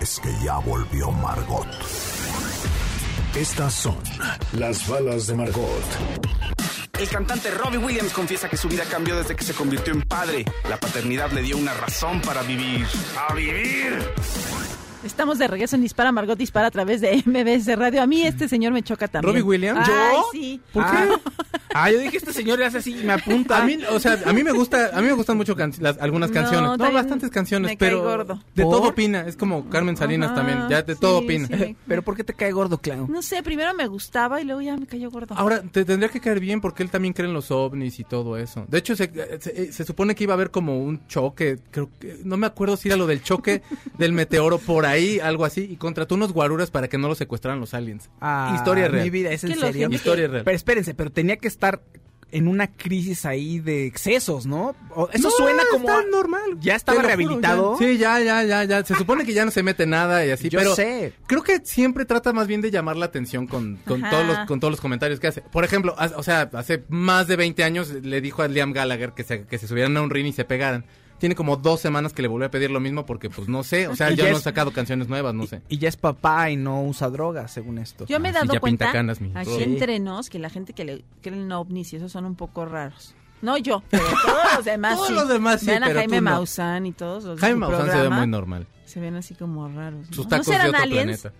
es que ya volvió Margot. Estas son las balas de Margot. El cantante Robbie Williams confiesa que su vida cambió desde que se convirtió en padre. La paternidad le dio una razón para vivir. ¡A vivir! Estamos de regreso en Dispara, Margot Dispara a través de MBS Radio. A mí este señor me choca también. ¿Robbie Williams? Ay, ¿Yo? sí. ¿Por qué? Ah, ah, yo dije, este señor le hace así y me apunta. A mí, o sea, a mí me gusta, a mí me gustan mucho can- las- algunas canciones. No, bastantes canciones, me cae pero gordo. de ¿Por? todo opina. Es como Carmen Salinas Ajá, también, ya de sí, todo opina. sí me- Pero ¿por qué te cae gordo, Clau? No sé, primero me gustaba y luego ya me cayó gordo. Ahora, te tendría que caer bien porque él también cree en los ovnis y todo eso. De hecho, se, se- se supone que iba a haber como un choque, creo que, no me acuerdo si era lo del choque del meteoro por ahí, algo así, y contrató unos guaruras para que no lo secuestraran los aliens. Ah, Historia real. Mi vida, ¿es en serio? Historia real. Pero espérense, pero tenía que estar en una crisis ahí de excesos, ¿no? Eso No, suena como... está a- normal. Ya estaba juro, rehabilitado. ya. Sí, ya, ya, ya, ya. Se supone que ya no se mete nada y así, Yo pero sé. creo que siempre trata más bien de llamar la atención con, con todos los con todos los comentarios que hace. Por ejemplo, o sea, hace más de 20 años le dijo a Liam Gallagher que se, que se subieran a un ring y se pegaran. Tiene como dos semanas que le volvió a pedir lo mismo porque, pues, no sé. O sea, Y ya ya no ha sacado canciones nuevas, no sé. Y ya es papá y no usa drogas, según esto. Yo me he Ah, dado ya cuenta pinta canas, mi aquí entre nos que la gente que le cree en ovnis y esos son un poco raros. No yo, pero todos los demás Todos sí. los demás sí, Vean a pero Jaime no. Maussan y todos los Jaime Maussan se ve muy normal. Se ven así como raros. ¿no? Sus ¿No tacos de serán otro aliens? planeta.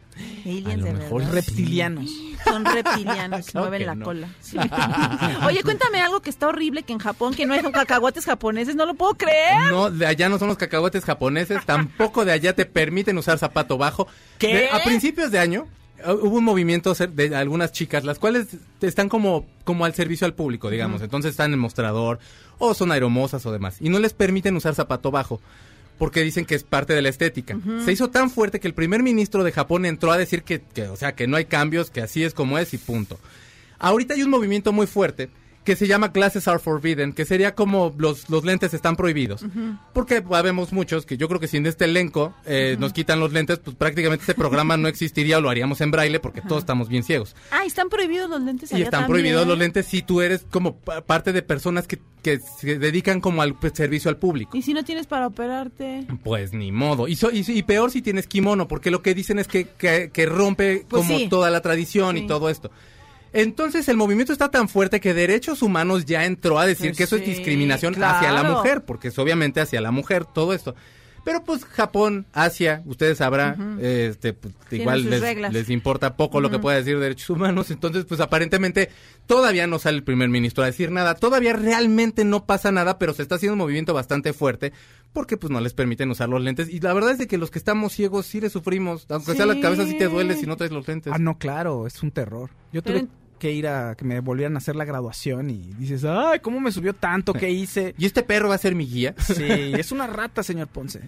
Aliens A lo de mejor verdad. Reptilianos. Son reptilianos, Claro mueven la no. cola. Sí. Oye, cuéntame algo que está horrible que en Japón, que no hay cacahuates japoneses, no lo puedo creer. No, de allá no son los cacahuetes japoneses, tampoco de allá te permiten usar zapato bajo. ¿Qué? De- a principios de año uh, hubo un movimiento de algunas chicas, las cuales están como, como al servicio al público, digamos. Entonces están en el mostrador, o son aeromosas o demás. Y no les permiten usar zapato bajo. Porque dicen que es parte de la estética. Se hizo tan fuerte que el primer ministro de Japón entró a decir que, que, o sea, que no hay cambios, que así es como es y punto. Ahorita hay un movimiento muy fuerte que se llama Glasses are forbidden, que sería como los, los lentes están prohibidos. Porque habemos muchos que yo creo que sin este elenco eh, nos quitan los lentes, pues prácticamente este programa no existiría o lo haríamos en braille porque todos estamos bien ciegos. Ah, están prohibidos los lentes Y están también. prohibidos los lentes si tú eres como pa- parte de personas que, que se dedican como al pues, servicio al público. Y si no tienes para operarte. Pues ni modo. Y, so- y, y peor si tienes kimono, porque lo que dicen es que, que, que rompe Pues como sí. toda la tradición Sí. y todo esto. Entonces el movimiento está tan fuerte que Derechos Humanos ya entró a decir Pues que eso sí, es discriminación hacia la mujer, porque es obviamente hacia la mujer todo esto. Pero pues Japón, Asia, ustedes sabrán, este, pues, igual les, les importa poco lo que pueda decir Derechos Humanos, entonces pues aparentemente todavía no sale el primer ministro a decir nada, todavía realmente no pasa nada, pero se está haciendo un movimiento bastante fuerte porque pues no les permiten usar los lentes. Y la verdad es de que los que estamos ciegos sí le sufrimos, aunque sea la cabeza sí te duele si no traes los lentes. Ah, no, claro, es un terror. Yo Pero tuve que ir a que me volvieran a hacer la graduación y dices, ay, ¿cómo me subió tanto? ¿Qué hice? ¿Y este perro va a ser mi guía? Sí, es una rata, señor Ponce.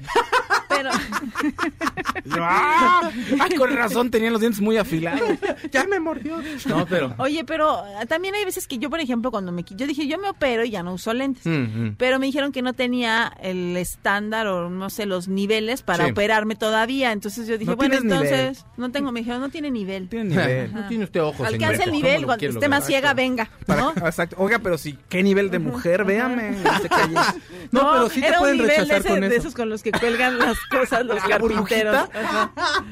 Pero, ¡ah! Ay, con razón, tenían los dientes muy afilados. ya me mordió. No, pero... oye, pero ah, también hay veces que yo, por ejemplo, cuando me... Yo dije, yo me opero y ya no uso lentes. Mm. Pero me dijeron que no tenía el estándar o no sé, los niveles para Sí. operarme todavía. Entonces yo dije, No bueno, nivel. entonces, no tengo, me dijeron, no tiene nivel. Tiene nivel. No tiene usted ojos, Alcanza el nivel, ¿Cómo lo cuando esté más ciega, venga, Para- ¿no? Exacto. Oiga, pero sí, ¿qué nivel de mujer? Véame. no. No, pero sí te pueden nivel de, rechazar ese- con de eso. esos con los que cuelgan las cosas los ¿La carpinteros.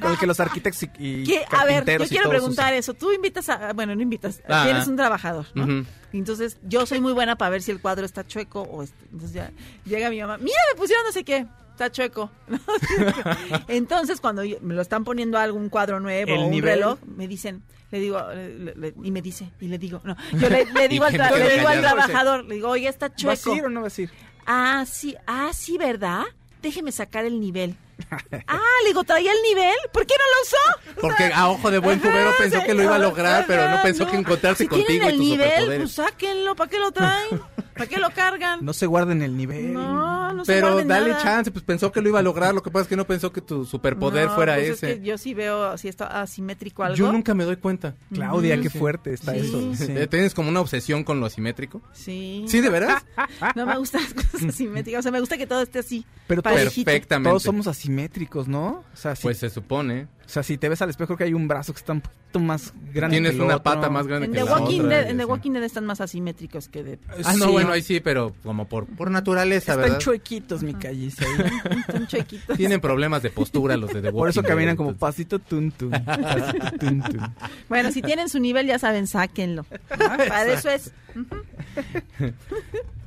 Con el que los arquitectos y, y ¿Qué? A ver, yo quiero preguntar eso. Tú invitas a, bueno, no invitas, Ah. tienes un trabajador, ¿no? Y Entonces, yo soy muy buena para ver si el cuadro está chueco o este. Entonces ya llega mi mamá, mira, me pusieron no sé qué, está chueco. Entonces, cuando me lo están poniendo algún cuadro nuevo o un nivel. reloj, me dicen, le digo, le- le- y me dice, y le digo, no, yo le, le digo, al, tra- digo al trabajador, le digo, oye, está ¿Vas chueco. a ir o no vas a ir? Ah, sí, ah, sí, ¿verdad? Déjeme sacar el nivel. Ah, le digo, ¿traía el nivel? ¿Por qué no lo usó? Porque a ojo de buen cubero pensó que lo iba a lograr, pero no pensó que encontrarse si contigo tienen y el tus nivel, pues sáquenlo, ¿para qué lo traen? ¿Para qué lo cargan? No se guarden el nivel. No, no se Pero guarden dale nada. chance, pues pensó que lo iba a lograr, lo que pasa es que no pensó que tu superpoder No, fuera pues es ese. que yo sí veo si está asimétrico algo. Yo nunca me doy cuenta. Claudia, qué fuerte está Sí. eso. Sí. Eh, ¿Tienes como una obsesión con lo asimétrico? Sí. ¿Sí, de veras? No me gustan las cosas asimétricas. O sea, me gusta que todo esté así. Pero parejito. Perfectamente. Todos somos asimétricos, ¿no? O sea, Pues se supone. O sea, si te ves al espejo, creo que hay un brazo que está un poquito más grande. Tienes que el una otro. pata más grande En que The la Walking, otra. Dead, en The. Walking Dead están más asimétricos que de... Ah, no, Sí. bueno, ahí sí, pero como por, por naturaleza, Están ¿verdad? chuequitos, mi calliza. Son chuequitos. Tienen problemas de postura los de The Por eso Walking Dead, caminan como pasito tun tun. Pasito tun tun. Bueno, si tienen su nivel, ya saben, sáquenlo. Para eso es.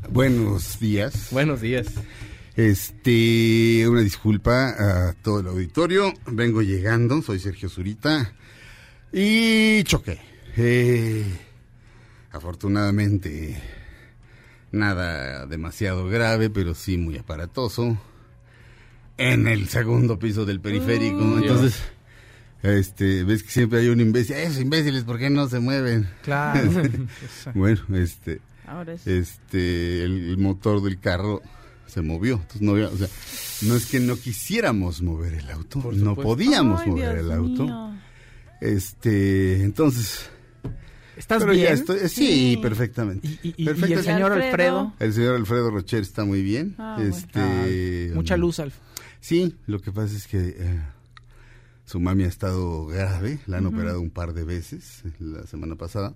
Buenos días. Buenos días. Este, una disculpa a todo el auditorio. Vengo llegando, soy Sergio Zurita. Y choqué. Eh, afortunadamente, nada demasiado grave, pero sí muy aparatoso. En el segundo piso del periférico. Uy. Entonces, este, ves que siempre hay un imbécil. Esos imbéciles, ¿por qué no se mueven? Claro. bueno, este, Ahora es- este, el, el motor del carro se movió. Entonces no, había- o sea, no es que no quisiéramos mover el auto, no podíamos Ay, mover Dios el auto. mío. Este, entonces. ¿Estás pero ya bien? estoy- sí, perfectamente. y- y el señor Alfredo? El señor Alfredo Rocher está muy bien. Ah, bueno. este, Ah, mucha um, luz, Alf. Sí, lo que pasa es que eh, su mami ha estado grave, la han operado un par de veces la semana pasada.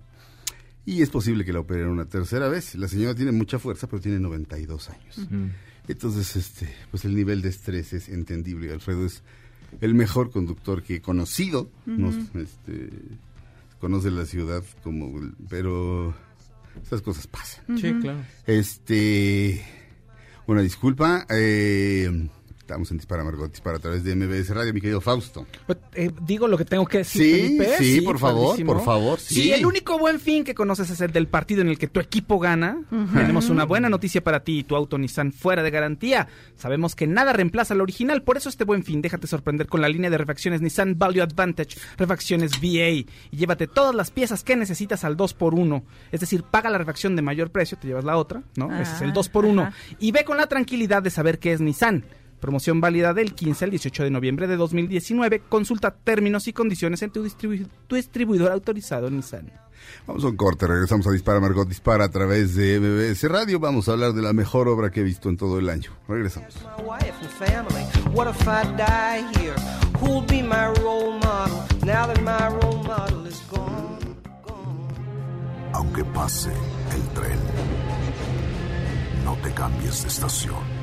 Y es posible que la operen una tercera vez. La señora tiene mucha fuerza, pero tiene 92 años. Ujú. Entonces, este, pues el nivel de estrés es entendible. Alfredo es el mejor conductor que he conocido. Nos, este, conoce la ciudad como, pero esas cosas pasan. Sí, claro. Este, una disculpa. eh, estamos en Dispara Margot Dispara a través de MBS Radio, mi querido Fausto. Eh, digo lo que tengo que decir, Sí, Felipe. sí, por favor, padrísimo. por favor, sí. el único buen fin que conoces es el del partido en el que tu equipo gana. Tenemos una buena noticia para ti y tu auto Nissan fuera de garantía. Sabemos que nada reemplaza al original, por eso este buen fin déjate sorprender con la línea de refacciones Nissan Value Advantage, refacciones VA y llévate todas las piezas que necesitas al 2x1. Es decir, paga la refacción de mayor precio, te llevas la otra, ¿no? Ese es el Ah, 2x1. ajá. Y ve con la tranquilidad de saber que es Nissan. Promoción válida del 15 al 18 de noviembre de 2019. Consulta términos y condiciones en tu, distribu- tu distribuidor autorizado Nissan. Vamos a un corte, regresamos a Dispara Margot Dispara a través de MBS Radio. Vamos a hablar de la mejor obra que he visto en todo el año. Regresamos. Aunque pase el tren, no te cambies de estación.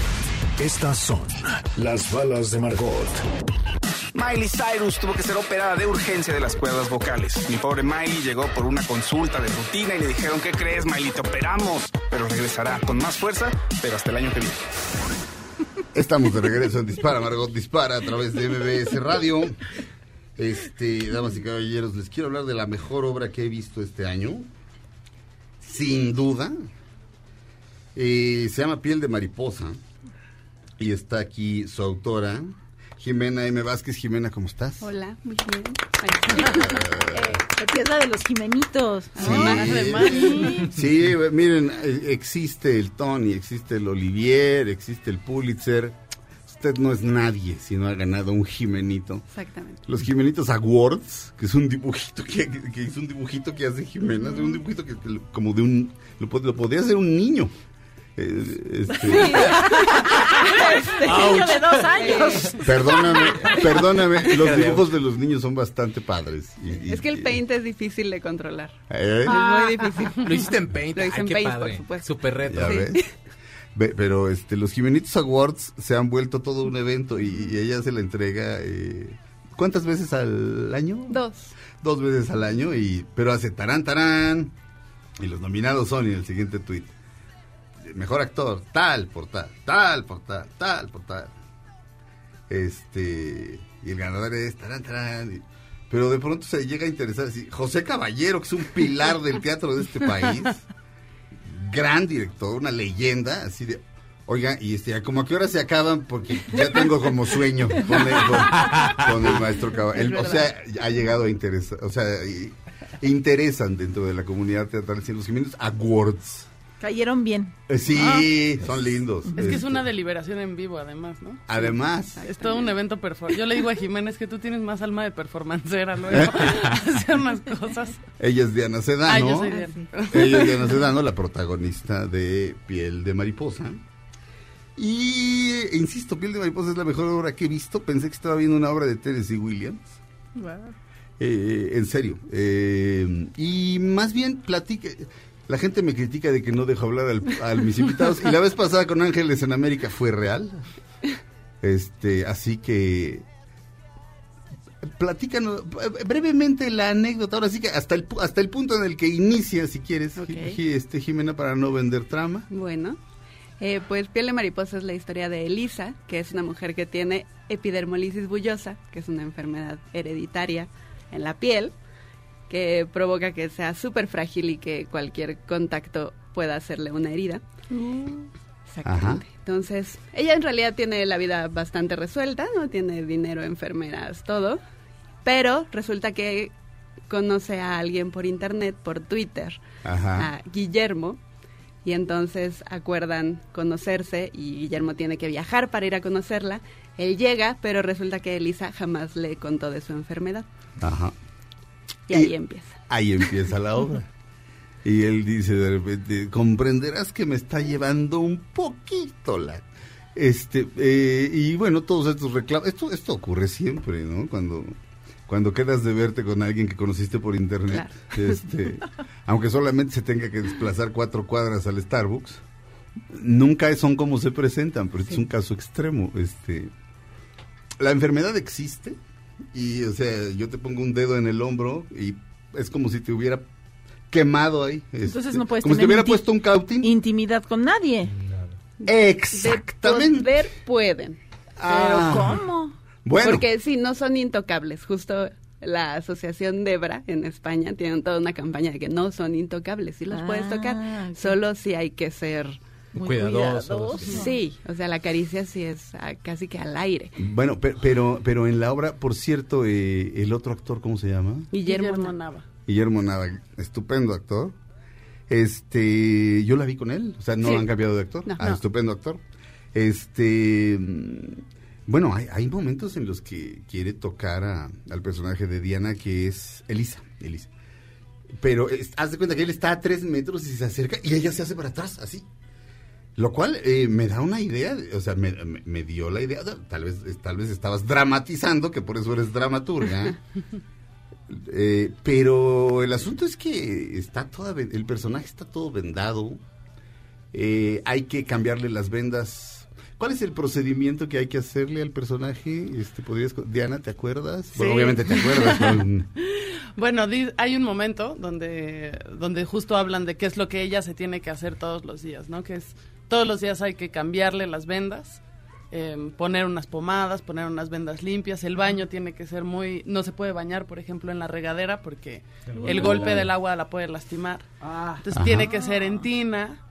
Estas son las balas de Margot. Miley Cyrus tuvo que ser operada de urgencia de las cuerdas vocales. Mi pobre Miley llegó por una consulta de rutina y le dijeron, ¿qué crees, Miley? Te operamos. Pero regresará con más fuerza, pero hasta el año que viene. Estamos de regreso en Dispara, Margot Dispara a través de MBS Radio. Este, damas y caballeros, les quiero hablar de la mejor obra que he visto este año. Sin duda. Eh, se llama Piel de Mariposa. Y está aquí su autora, Jimena M. Vázquez. Jimena, ¿cómo estás? Hola, muy bien. Porque es la de los jimenitos. Sí, Además. sí, miren, eh, existe el Tony, existe el Olivier, existe el Pulitzer. Usted no es nadie si no ha ganado un Jimenito. Exactamente. Los Jimenitos Awards, que es un dibujito que, que- es un dibujito que hace Jimena, es un dibujito que, que como de un lo, lo podría hacer un niño. Eh, este, Este niño de dos años. perdóname, perdóname, los dibujos de los niños son bastante padres. y- y- Es que el paint es difícil de controlar. ¿Eh? Es muy difícil. Lo hiciste en Paint. Lo hice Ay, en qué Paint, padre. por supuesto. Super reto. Ya Sí. ves. Ve- Pero este, los Jimenitos Awards se han vuelto todo un evento y, y ella se la entrega. eh, ¿Cuántas veces al año? Dos. Dos veces al año, y pero hace tarán, tarán. Y los nominados son, y en el siguiente tuit: Mejor actor, tal por tal, tal por tal, tal por tal. Este. Y el ganador es tarán, tarán. y- pero de pronto se llega a interesar así. José Caballero, que es un pilar del teatro de este país gran director, una leyenda, así de, oiga, y este, como a qué hora se acaban, porque ya tengo como sueño con el, con- con el maestro Caballero. O sea, ha llegado a interesar, o sea, y- interesan dentro de la comunidad teatral, sí, los Jiménez Awards. Cayeron bien. Eh, Sí, son lindos. Es que es Este, una deliberación en vivo, además, ¿no? Además. Es todo un evento performance. Yo le digo a Jiménez que tú tienes más alma de performancera luego. Hacer unas cosas. Ella es Diana Sedano. Ah, yo soy Diana. Ella es Diana Sedano, la protagonista de Piel de Mariposa. Y, eh, insisto, Piel de Mariposa es la mejor obra que he visto. Pensé que estaba viendo una obra de Tennessee Williams. Eh, en serio. Eh, y más bien platique. La gente me critica de que no dejo hablar al- a mis invitados. Y la vez pasada con Ángeles en América fue real. Este, así que platícanos eh, brevemente la anécdota. Ahora sí que hasta el, hasta el punto en el que inicia, si quieres, este, Jimena, para no vender trama. Bueno, eh, pues Piel de Mariposa es la historia de Elisa, que es una mujer que tiene epidermolisis bullosa, que es una enfermedad hereditaria en la piel, que provoca que sea súper frágil y que cualquier contacto pueda hacerle una herida. Exactamente. Entonces, ella en realidad tiene la vida bastante resuelta, no tiene dinero, enfermeras, todo, pero resulta que conoce a alguien por internet, por Twitter, Ajá. a Guillermo, y entonces acuerdan conocerse y Guillermo tiene que viajar para ir a conocerla. Él llega, pero resulta que Elisa jamás le contó de su enfermedad. Ajá. Y ahí empieza. Ahí empieza la obra. Y él dice de repente, comprenderás que me está llevando un poquito la... Este, eh, y bueno, todos estos reclamos, esto, esto ocurre siempre, ¿no? Cuando, cuando quedas de verte con alguien que conociste por internet, este, aunque solamente se tenga que desplazar cuatro cuadras al Starbucks, nunca son como se presentan, pero este es un caso extremo. Este, la enfermedad existe y, o sea, yo te pongo un dedo en el hombro y es como si te hubiera quemado ahí. Entonces este, no puedes como si te hubiera puesto un cautín. intimidad con nadie. Exactamente. De poder pueden. Ah. Pero ¿cómo? Bueno. Porque sí, no son intocables. Justo la asociación Debra en España tienen toda una campaña de que no son intocables. Sí los puedes Ah, tocar. Solo si hay que ser Muy Cuidadosos. cuidadoso. Sí, o sea, la caricia sí es ah, casi que al aire. Bueno, pe- pero, pero en la obra, por cierto, eh, el otro actor, ¿cómo se llama? Guillermo, Guillermo Nava. Guillermo Nava, estupendo actor. Este, yo la vi con él, o sea, no Sí. han cambiado de actor. No. Ah, No. estupendo actor. Este, mm, bueno, hay, hay momentos en los que quiere tocar a- al personaje de Diana que es Elisa, Elisa. Pero es- haz de cuenta que él está a tres metros y se acerca y ella se hace para atrás, así. Lo cual eh, me da una idea, de- o sea, me, me- me dio la idea, tal vez, tal vez estabas dramatizando, que por eso eres dramaturga. Eh, pero el asunto es que está toda, el personaje está todo vendado. Eh, hay que cambiarle las vendas. ¿Cuál es el procedimiento que hay que hacerle al personaje? Este, ¿podrías, Diana, ¿te acuerdas? Bueno, obviamente te acuerdas. ¿no? Bueno, hay un momento donde, donde justo hablan de qué es lo que ella se tiene que hacer todos los días, ¿no? Que es, todos los días hay que cambiarle las vendas, eh, poner unas pomadas, poner unas vendas limpias, el baño tiene que ser muy, no se puede bañar, por ejemplo, en la regadera porque golpe el del golpe agua. del agua la puede lastimar. Entonces Ajá. tiene que ser en tina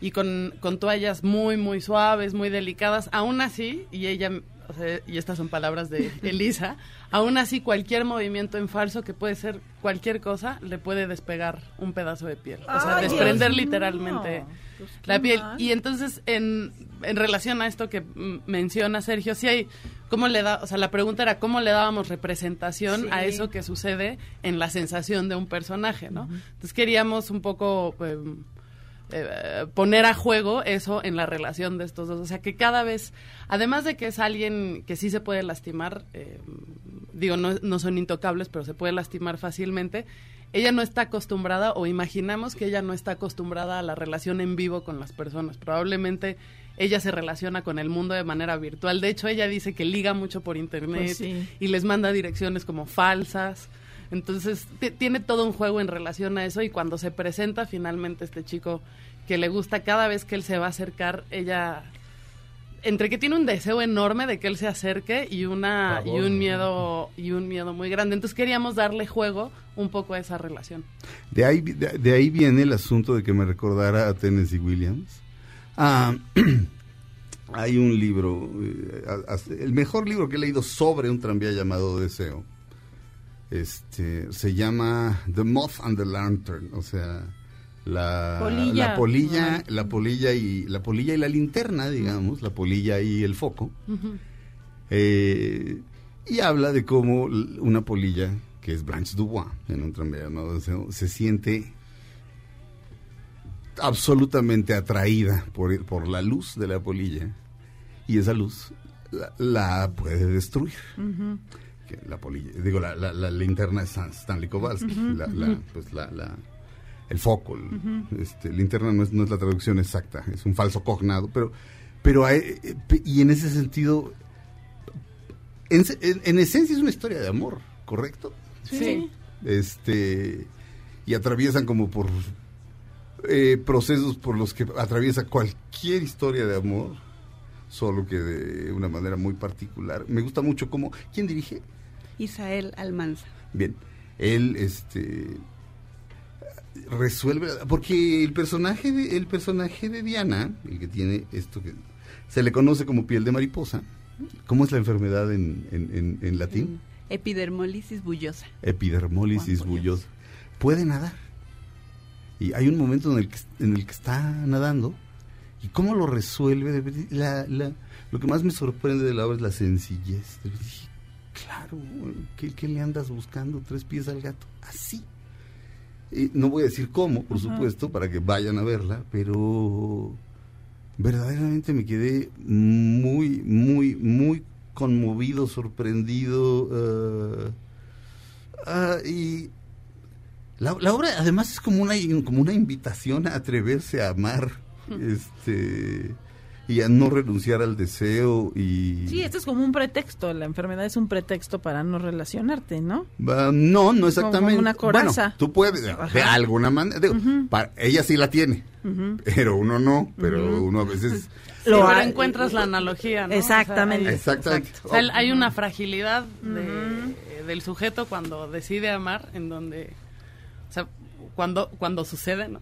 y con, con toallas muy, muy suaves, muy delicadas. Aún así, y ella, o sea, y estas son palabras de Elisa, aún así cualquier movimiento en falso, que puede ser cualquier cosa, le puede despegar un pedazo de piel. O sea, Ay, desprender Dios literalmente mío. Pues la piel. mal. Y entonces, en, en relación a esto que menciona Sergio, sí hay, ¿cómo le da? O sea, la pregunta era cómo le dábamos representación Sí. a eso que sucede en la sensación de un personaje, ¿no? Entonces queríamos un poco eh, eh, poner a juego eso en la relación de estos dos. O sea, que cada vez, además de que es alguien que sí se puede lastimar, eh, digo, no, no son intocables, pero se puede lastimar fácilmente, ella no está acostumbrada o imaginamos que ella no está acostumbrada a la relación en vivo con las personas. Probablemente ella se relaciona con el mundo de manera virtual. De hecho, ella dice que liga mucho por internet Pues sí. y les manda direcciones como falsas. Entonces, ti- tiene todo un juego en relación a eso y cuando se presenta finalmente este chico que le gusta cada vez que él se va a acercar, ella entre que tiene un deseo enorme de que él se acerque y una y un miedo y un miedo muy grande. Entonces queríamos darle juego un poco a esa relación. De ahí, de, de ahí viene el asunto de que me recordara a Tennessee Williams. Ah, hay un libro, eh, el mejor libro que he leído sobre un tranvía llamado Deseo. Este, se llama The Moth and the Lantern, o sea, la Polilla. la polilla, Ajá. la polilla y la polilla y la linterna, digamos, la polilla y el foco. Eh, y habla de cómo una polilla, que es Blanche Dubois, en un tranvía llamado Deseo, se siente absolutamente atraída por, por la luz de la polilla y esa luz la, la puede destruir. Ujú. que la polilla, digo, la, la, la linterna es Stan- Stanley Kowalski, la, pues la- el foco, el- Ujú. este, linterna no es, no es la traducción exacta, es un falso cognado, pero, pero hay- eh, y en ese sentido, en, se- en- en esencia es una historia de amor, ¿correcto? Sí. Este, y atraviesan como por eh, procesos por los que atraviesa cualquier historia de amor, solo que de una manera muy particular. Me gusta mucho cómo, ¿quién dirige? Isael Almanza. Bien, él este resuelve porque el personaje de el personaje de Diana, el que tiene esto que se le conoce como piel de mariposa. ¿Cómo es la enfermedad en, en, en- en latín? Epidermolisis bullosa. Epidermólisis bullosa. Puede nadar. Y hay un momento en el que, en el que está nadando. ¿Y cómo lo resuelve? La, la- lo que más me sorprende de la obra es la sencillez. Dije, Claro, ¿qué, qué le andas buscando? Tres pies al gato. Así. Y no voy a decir cómo, por supuesto, para que vayan a verla, pero verdaderamente me quedé muy, muy, muy conmovido, sorprendido. eh, ah, y la, la obra además es como una, como una invitación a atreverse a amar este y a no renunciar al deseo y Sí, esto es como un pretexto. La enfermedad es un pretexto para no relacionarte, ¿no? No, no exactamente. Como una coraza. Bueno, tú puedes, de alguna manera. digo, para- ella sí la tiene, pero uno no, pero uno a veces... Sí, Lo pero encuentras la analogía, ¿no? Exactamente. O sea, hay- Exactamente. O sea, hay una fragilidad de- del sujeto cuando decide amar, en donde, o sea, cuando, cuando sucede, ¿no?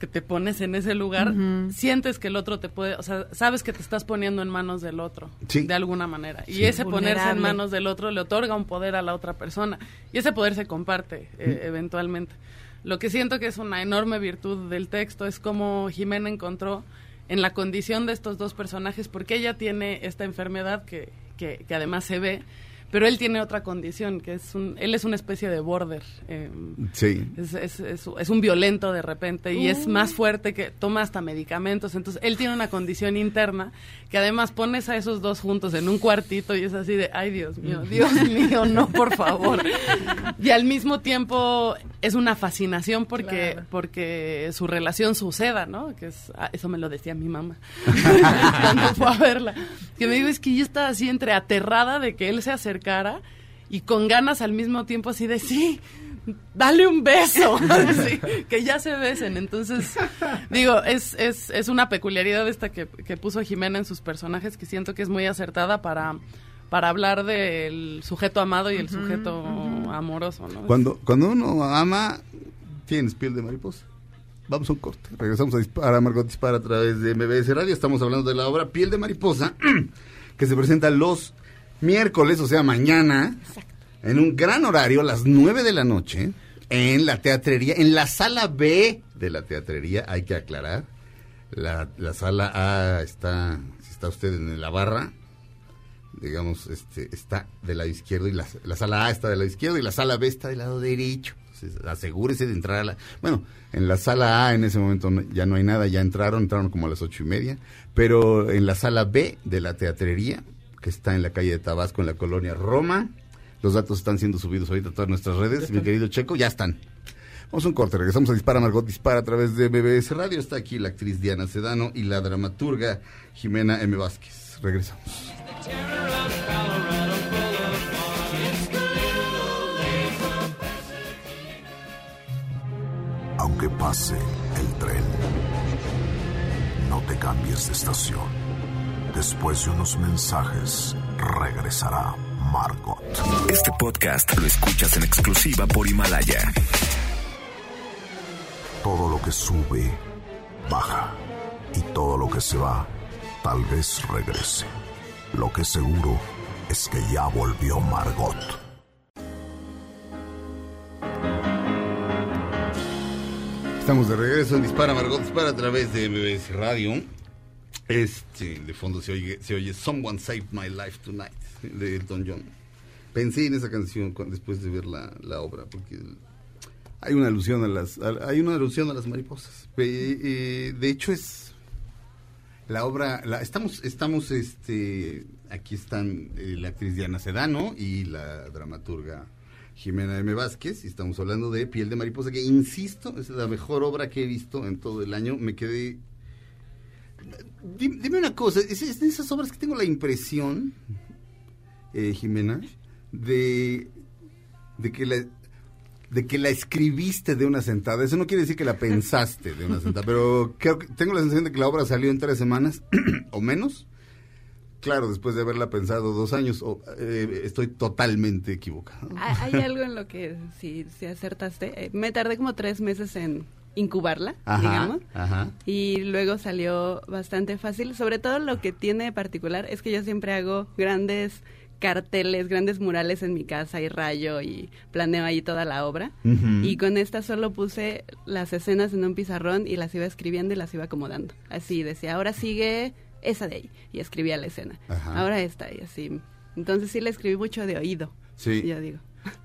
Que te pones en ese lugar, sientes que el otro te puede, o sea, sabes que te estás poniendo en manos del otro, Sí. de alguna manera. Y ese ponerse en manos del otro le otorga un poder a la otra persona. Y ese poder se comparte eh, Mm. eventualmente. Lo que siento que es una enorme virtud del texto es cómo Jimena encontró en la condición de estos dos personajes, porque ella tiene esta enfermedad que, que, que además se ve, pero él tiene otra condición, que es un, él es una especie de border. eh, Sí. es, es, es, es un violento de repente y es más fuerte que toma hasta medicamentos. Entonces, él tiene una condición interna que además pones a esos dos juntos en un cuartito y es así de, ay Dios mío, Dios mío, no, por favor. Y al mismo tiempo es una fascinación porque, porque su relación suceda, ¿no? Que es, ah, eso me lo decía mi mamá cuando fue a verla. Que me dijo, es que yo estaba así entre aterrada de que él se acercara y con ganas al mismo tiempo así de, sí, dale un beso, Así, que ya se besen. Entonces, digo, es, es, es una peculiaridad esta que, que puso Jimena en sus personajes que siento que es muy acertada para, para hablar del sujeto amado y el sujeto amoroso, ¿no? Cuando, cuando uno ama, tienes piel de mariposa. Vamos a un corte. Regresamos a Dispara, Margot Dispara a través de MBS Radio. Estamos hablando de la obra Piel de Mariposa, que se presenta los miércoles, o sea, mañana, en un gran horario, a las 9 de la noche, en la teatrería, en la sala B de la teatrería, hay que aclarar. La, la sala A está, si está usted en la barra, digamos, este, está del lado izquierdo y la, la sala A está del lado izquierdo y la sala B está del lado derecho. Entonces, asegúrese de entrar a la... Bueno, en la sala A en ese momento no- ya no hay nada, ya entraron, entraron como a las ocho y media, pero en la sala B de la teatrería, que está en la calle de Tabasco, en la colonia Roma, los datos están siendo subidos ahorita a todas nuestras redes, mi querido Checo, ya están. Vamos a un corte, regresamos a Dispara, Margot Dispara a través de BBS Radio. Está aquí la actriz Diana Sedano y la dramaturga Jimena M. Vázquez. Regresamos. Aunque pase el tren, no te cambies de estación. Después de unos mensajes, regresará Margot. Este podcast lo escuchas en exclusiva por Himalaya. Todo lo que sube, baja. Y todo lo que se va, tal vez regrese. Lo que seguro es que ya volvió Margot. Estamos de regreso en Dispara, Margot Dispara a través de MBS Radio. Este, de fondo se oye, se oye Someone Saved My Life Tonight de Elton John. Pensé en esa canción después de ver la, la obra porque hay una alusión a las hay una alusión a las mariposas. De hecho es La obra, la, estamos, estamos, este, aquí están eh, la actriz Diana Sedano y la dramaturga Jimena M. Vázquez, y estamos hablando de Piel de Mariposa, que insisto, es la mejor obra que he visto en todo el año. Me quedé. Dime, una cosa, es, de esas obras que tengo la impresión, eh, Jimena, de, de que la de que la escribiste de una sentada. Eso no quiere decir que la pensaste de una sentada, pero creo que- tengo la sensación de que la obra salió en tres semanas o menos. Claro, después de haberla pensado dos años, eh, estoy totalmente equivocado. Ha- Hay algo en lo que sí, sí acertaste. Eh, Me tardé como tres meses en incubarla, Ajá, digamos. ajá. Y luego salió bastante fácil. Sobre todo lo que tiene de particular es que yo siempre hago grandes carteles, grandes murales en mi casa y rayo y planeo ahí toda la obra. Y con esta solo puse las escenas en un pizarrón y las iba escribiendo y las iba acomodando. Así decía, ahora sigue esa de ahí. Y escribía la escena. Ajá. Ahora esta y así. Entonces sí la escribí mucho de oído. Sí. Yo digo.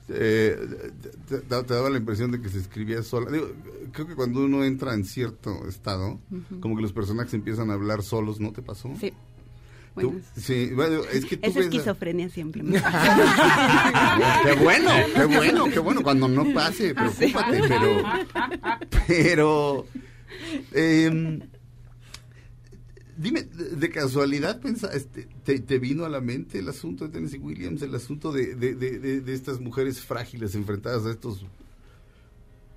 Eh, te, daba la impresión de que se escribía sola. Digo, creo que cuando uno entra en cierto estado, como que los personajes empiezan a hablar solos, ¿no te pasó? Sí. Tú- Bueno, sí, bueno, es que tú es esquizofrenia siempre. qué bueno, qué bueno, qué bueno. Cuando no pase, preocúpate, pero. Pero. em, dime, de, casualidad, pensa, este, te, te vino a la mente el asunto de Tennessee Williams, el asunto de, de, de, estas mujeres frágiles enfrentadas a estos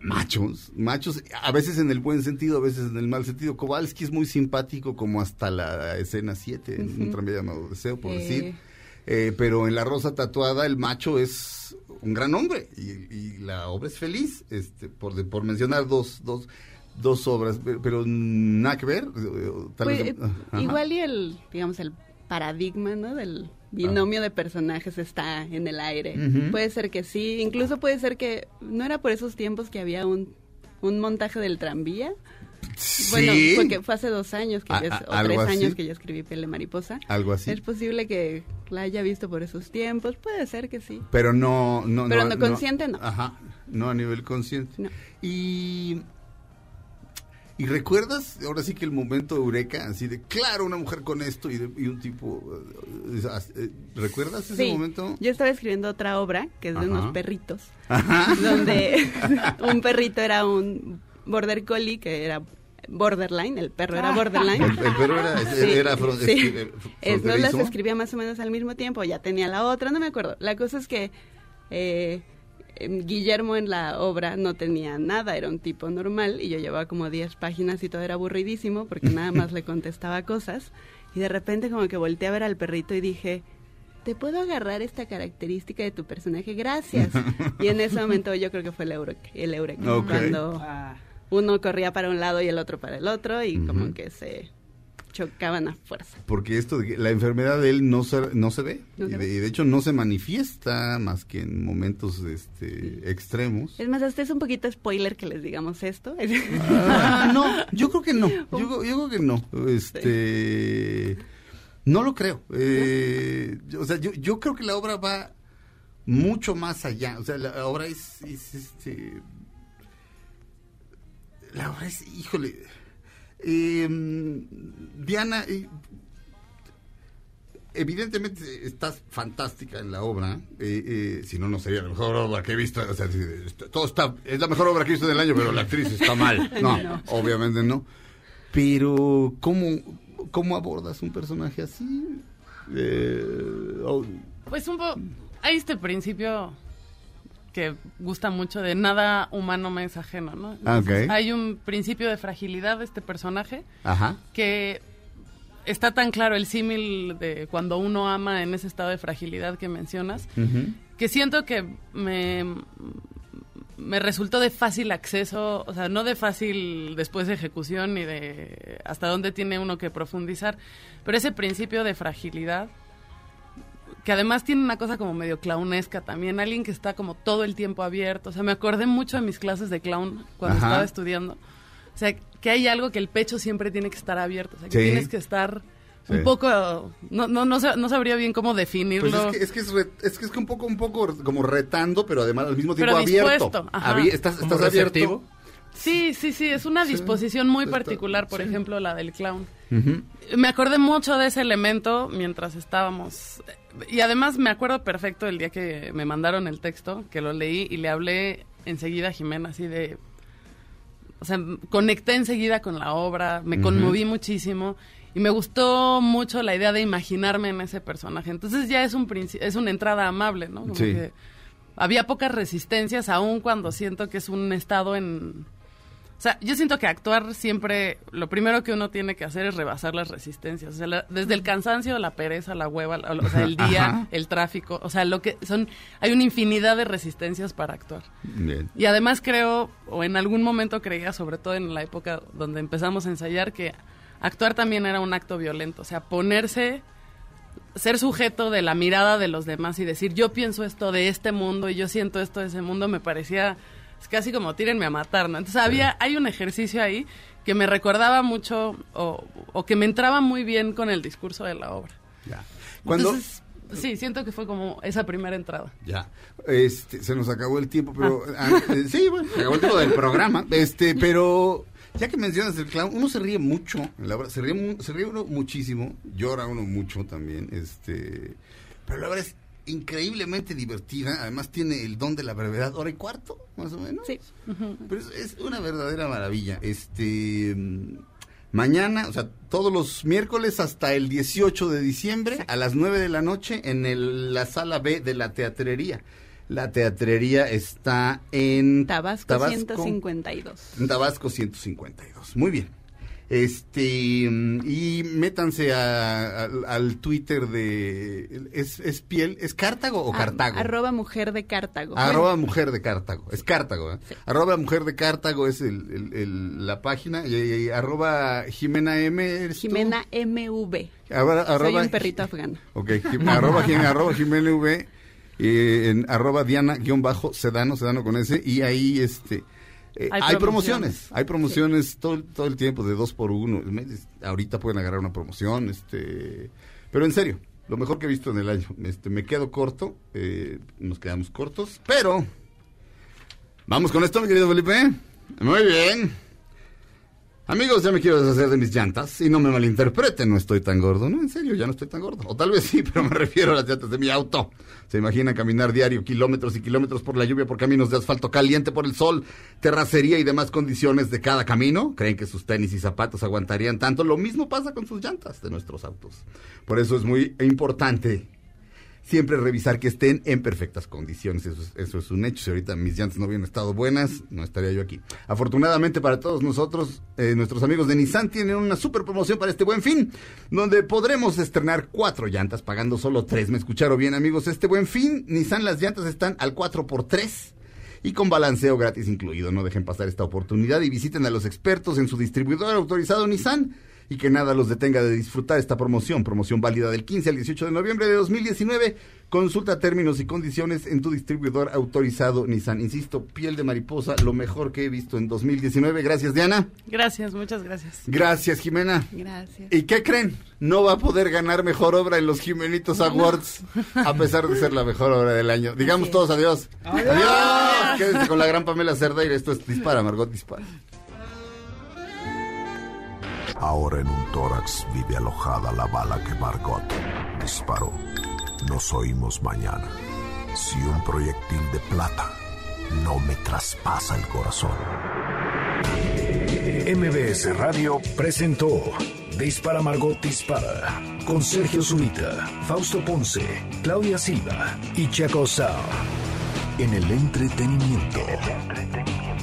machos, machos, a veces en el buen sentido, a veces en el mal sentido. Kowalski es muy simpático como hasta la escena 7, en un tranvía llamado Deseo, por Eh. decir. Eh, pero en La Rosa Tatuada el macho es un gran hombre y, y la obra es feliz, este, por, de- por mencionar dos, dos, dos obras, pero, nada que ver. eh, Tal Pues, vez, eh, igual y el, digamos, el paradigma, ¿no? Del binomio de personajes está en el aire. Puede ser que sí, incluso puede ser que no era por esos tiempos que había un, un montaje del tranvía. Bueno, Sí. porque fue hace dos años que A- yo, a- o tres así. años que yo escribí Piel de Mariposa. Algo así. Es posible que la haya visto por esos tiempos, puede ser que sí. Pero no, no, Pero no consciente, no. Ajá, no a nivel consciente. No. Y y recuerdas ahora sí que el momento eureka, así de claro una mujer con esto y, de- y un tipo, eh, eh, ¿recuerdas ese Sí, momento? yo estaba escribiendo otra obra que es de Ajá. unos perritos, Ajá. donde un perrito era un border collie que era borderline, el perro era borderline. El- el perro era- era fron- sí. eh, Es- no las escribía más o menos al mismo tiempo, ya tenía la otra, no me acuerdo. La cosa es que eh, Guillermo en la obra no tenía nada, era un tipo normal y yo llevaba como 10 páginas y todo era aburridísimo porque nada más le contestaba cosas y de repente como que volteé a ver al perrito y dije, ¿te puedo agarrar esta característica de tu personaje? Gracias. Y en ese momento yo creo que fue el eureka, el eureka, Ok. cuando uno corría para un lado y el otro para el otro y como que se chocaban a fuerza. Porque esto, de que la enfermedad de él no se, no se ve. No se y, de, y de hecho no se manifiesta más que en momentos este, extremos. Es más, hasta es un poquito spoiler que les digamos esto. Ah, no, yo creo que no. Yo, yo creo que no. Este, no lo creo. Eh, o sea, yo, yo creo que la obra va mucho más allá. O sea, la obra es, es, este, la obra es, híjole. Eh, Diana, eh, evidentemente estás fantástica en la obra. eh, eh, si no, no sería la mejor obra que he visto. O sea, todo está, es la mejor obra que he visto del año, pero la actriz está mal. No, No. obviamente no. Pero, ¿cómo, cómo abordas un personaje así? Eh, oh, Pues un poco, hay este principio que gusta mucho de nada humano me es ajeno, ¿no? Ah, Entonces, ok. Hay un principio de fragilidad de este personaje ajá. que está tan claro el símil de cuando uno ama en ese estado de fragilidad que mencionas, Ujú. que siento que me, me resultó de fácil acceso, o sea, no de fácil después de ejecución ni de hasta dónde tiene uno que profundizar, pero ese principio de fragilidad, que además tiene una cosa como medio clownesca también, alguien que está como todo el tiempo abierto, o sea, me acordé mucho de mis clases de clown cuando Ajá. estaba estudiando, o sea, que hay algo que el pecho siempre tiene que estar abierto, o sea, que Sí. tienes que estar Sí. un poco, no, no, no, no sabría bien cómo Pues definirlo. es que es, que es, re- es que es un poco, un poco como retando, pero además al mismo tiempo Pero abierto. estás estás abierto. Sí, sí, sí, es una Sí, disposición muy particular, por sí. ejemplo, la del clown. Me acordé mucho de ese elemento mientras estábamos. Y además me acuerdo perfecto el día que me mandaron el texto, que lo leí y le hablé enseguida a Jimena, así de. O sea, conecté enseguida con la obra, me conmoví muchísimo y me gustó mucho la idea de imaginarme en ese personaje. Entonces ya es un es una entrada amable, ¿no? Como Sí. que había pocas resistencias, aun cuando siento que es un estado en o sea, yo siento que actuar siempre, lo primero que uno tiene que hacer es rebasar las resistencias. O sea, la- desde el cansancio, la pereza, la hueva, la- o sea, el día, Ajá. el tráfico. O sea, lo que son, hay una infinidad de resistencias para actuar. Bien. Y además creo, o en algún momento creía, sobre todo en la época donde empezamos a ensayar, que actuar también era un acto violento. O sea, ponerse, ser sujeto de la mirada de los demás y decir, yo pienso esto de este mundo y yo siento esto de ese mundo, me parecía es casi como tírenme a matar, ¿no? Entonces había, hay un ejercicio ahí que me recordaba mucho o, o que me entraba muy bien con el discurso de la obra. Cuando- Entonces, sí, siento que fue como esa primera entrada. Ya. Este, se nos acabó el tiempo, pero ah, eh, sí, bueno, se acabó el tiempo del programa. Este, pero ya que mencionas el clown, uno se ríe mucho en la obra, se ríe, se ríe uno muchísimo, llora uno mucho también, este, pero la obra es increíblemente divertida, además tiene el don de la brevedad, hora y cuarto, más o menos. Sí. Pero es, es una verdadera maravilla. Este mm, mañana, o sea, todos los miércoles hasta el 18 de diciembre a las 9 de la noche en el- la sala B de la teatrería. La teatrería está en Tabasco, 152. en Tabasco 152. Muy bien. Este y métanse a- al- al Twitter de es, es piel es Cartago o Ah, Cartago. arroba mujer de Cartago. Arroba mujer de Cartago. Es Cartago. ¿eh? Arroba mujer de Cartago es el, el- el- la página. Y, y arroba Jimena M. ¿eres tú? Jimena MV. Arroba- Soy arroba- un perrito afgano. Ok, Jim- arroba, Jim- arroba Jimena V. eh, en arroba Diana guion bajo Sedano, Sedano con ese. Y ahí este. Eh, Hay hay, promociones. promociones, hay promociones todo, el- todo el tiempo de dos por uno. Ahorita pueden agarrar una promoción, este, pero en serio, lo mejor que he visto en el año. Este, me quedo corto, eh, nos quedamos cortos, pero vamos con esto, mi querido Felipe. Muy bien. Amigos, ya me quiero deshacer de mis llantas y no me malinterpreten, no estoy tan gordo, no, en serio, ya no estoy tan gordo. O tal vez sí, pero me refiero a las llantas de mi auto. Se imagina caminar diario kilómetros y kilómetros por la lluvia, por caminos de asfalto caliente, por el sol, terracería y demás condiciones de cada camino. ¿Creen que sus tenis y zapatos aguantarían tanto? Lo mismo pasa con sus llantas de nuestros autos. Por eso es muy importante siempre revisar que estén en perfectas condiciones. Eso es, eso es un hecho. Si ahorita mis llantas no hubieran estado buenas, no estaría yo aquí. Afortunadamente para todos nosotros, eh, nuestros amigos de Nissan tienen una super promoción para este buen fin, donde podremos estrenar cuatro llantas pagando solo tres. ¿Me escucharon bien, amigos? Este buen fin, Nissan las llantas están al 4x3 y con balanceo gratis incluido. No dejen pasar esta oportunidad y visiten a los expertos en su distribuidor autorizado Nissan y que nada los detenga de disfrutar esta promoción. Promoción válida del 15 al 18 de noviembre de 2019. Consulta términos y condiciones en tu distribuidor autorizado Nissan. Insisto, piel de mariposa, lo mejor que he visto en 2019. Gracias, Diana. Gracias, muchas gracias. Gracias, Jimena. Gracias. ¿Y qué creen? No va a poder ganar mejor obra en los Jimenitos Awards, a pesar de ser la mejor obra del año. Digamos todos adiós. Adiós. Quédense con la gran Pamela Cerdeira. Esto es Dispara, Margot Dispara. Ahora en un tórax vive alojada la bala que Margot disparó. Nos oímos mañana. Si un proyectil de plata no me traspasa el corazón. MBS Radio presentó Dispara Margot Dispara con Sergio Zurita, Fausto Ponce, Claudia Silva y Chaco Sao. En el entretenimiento.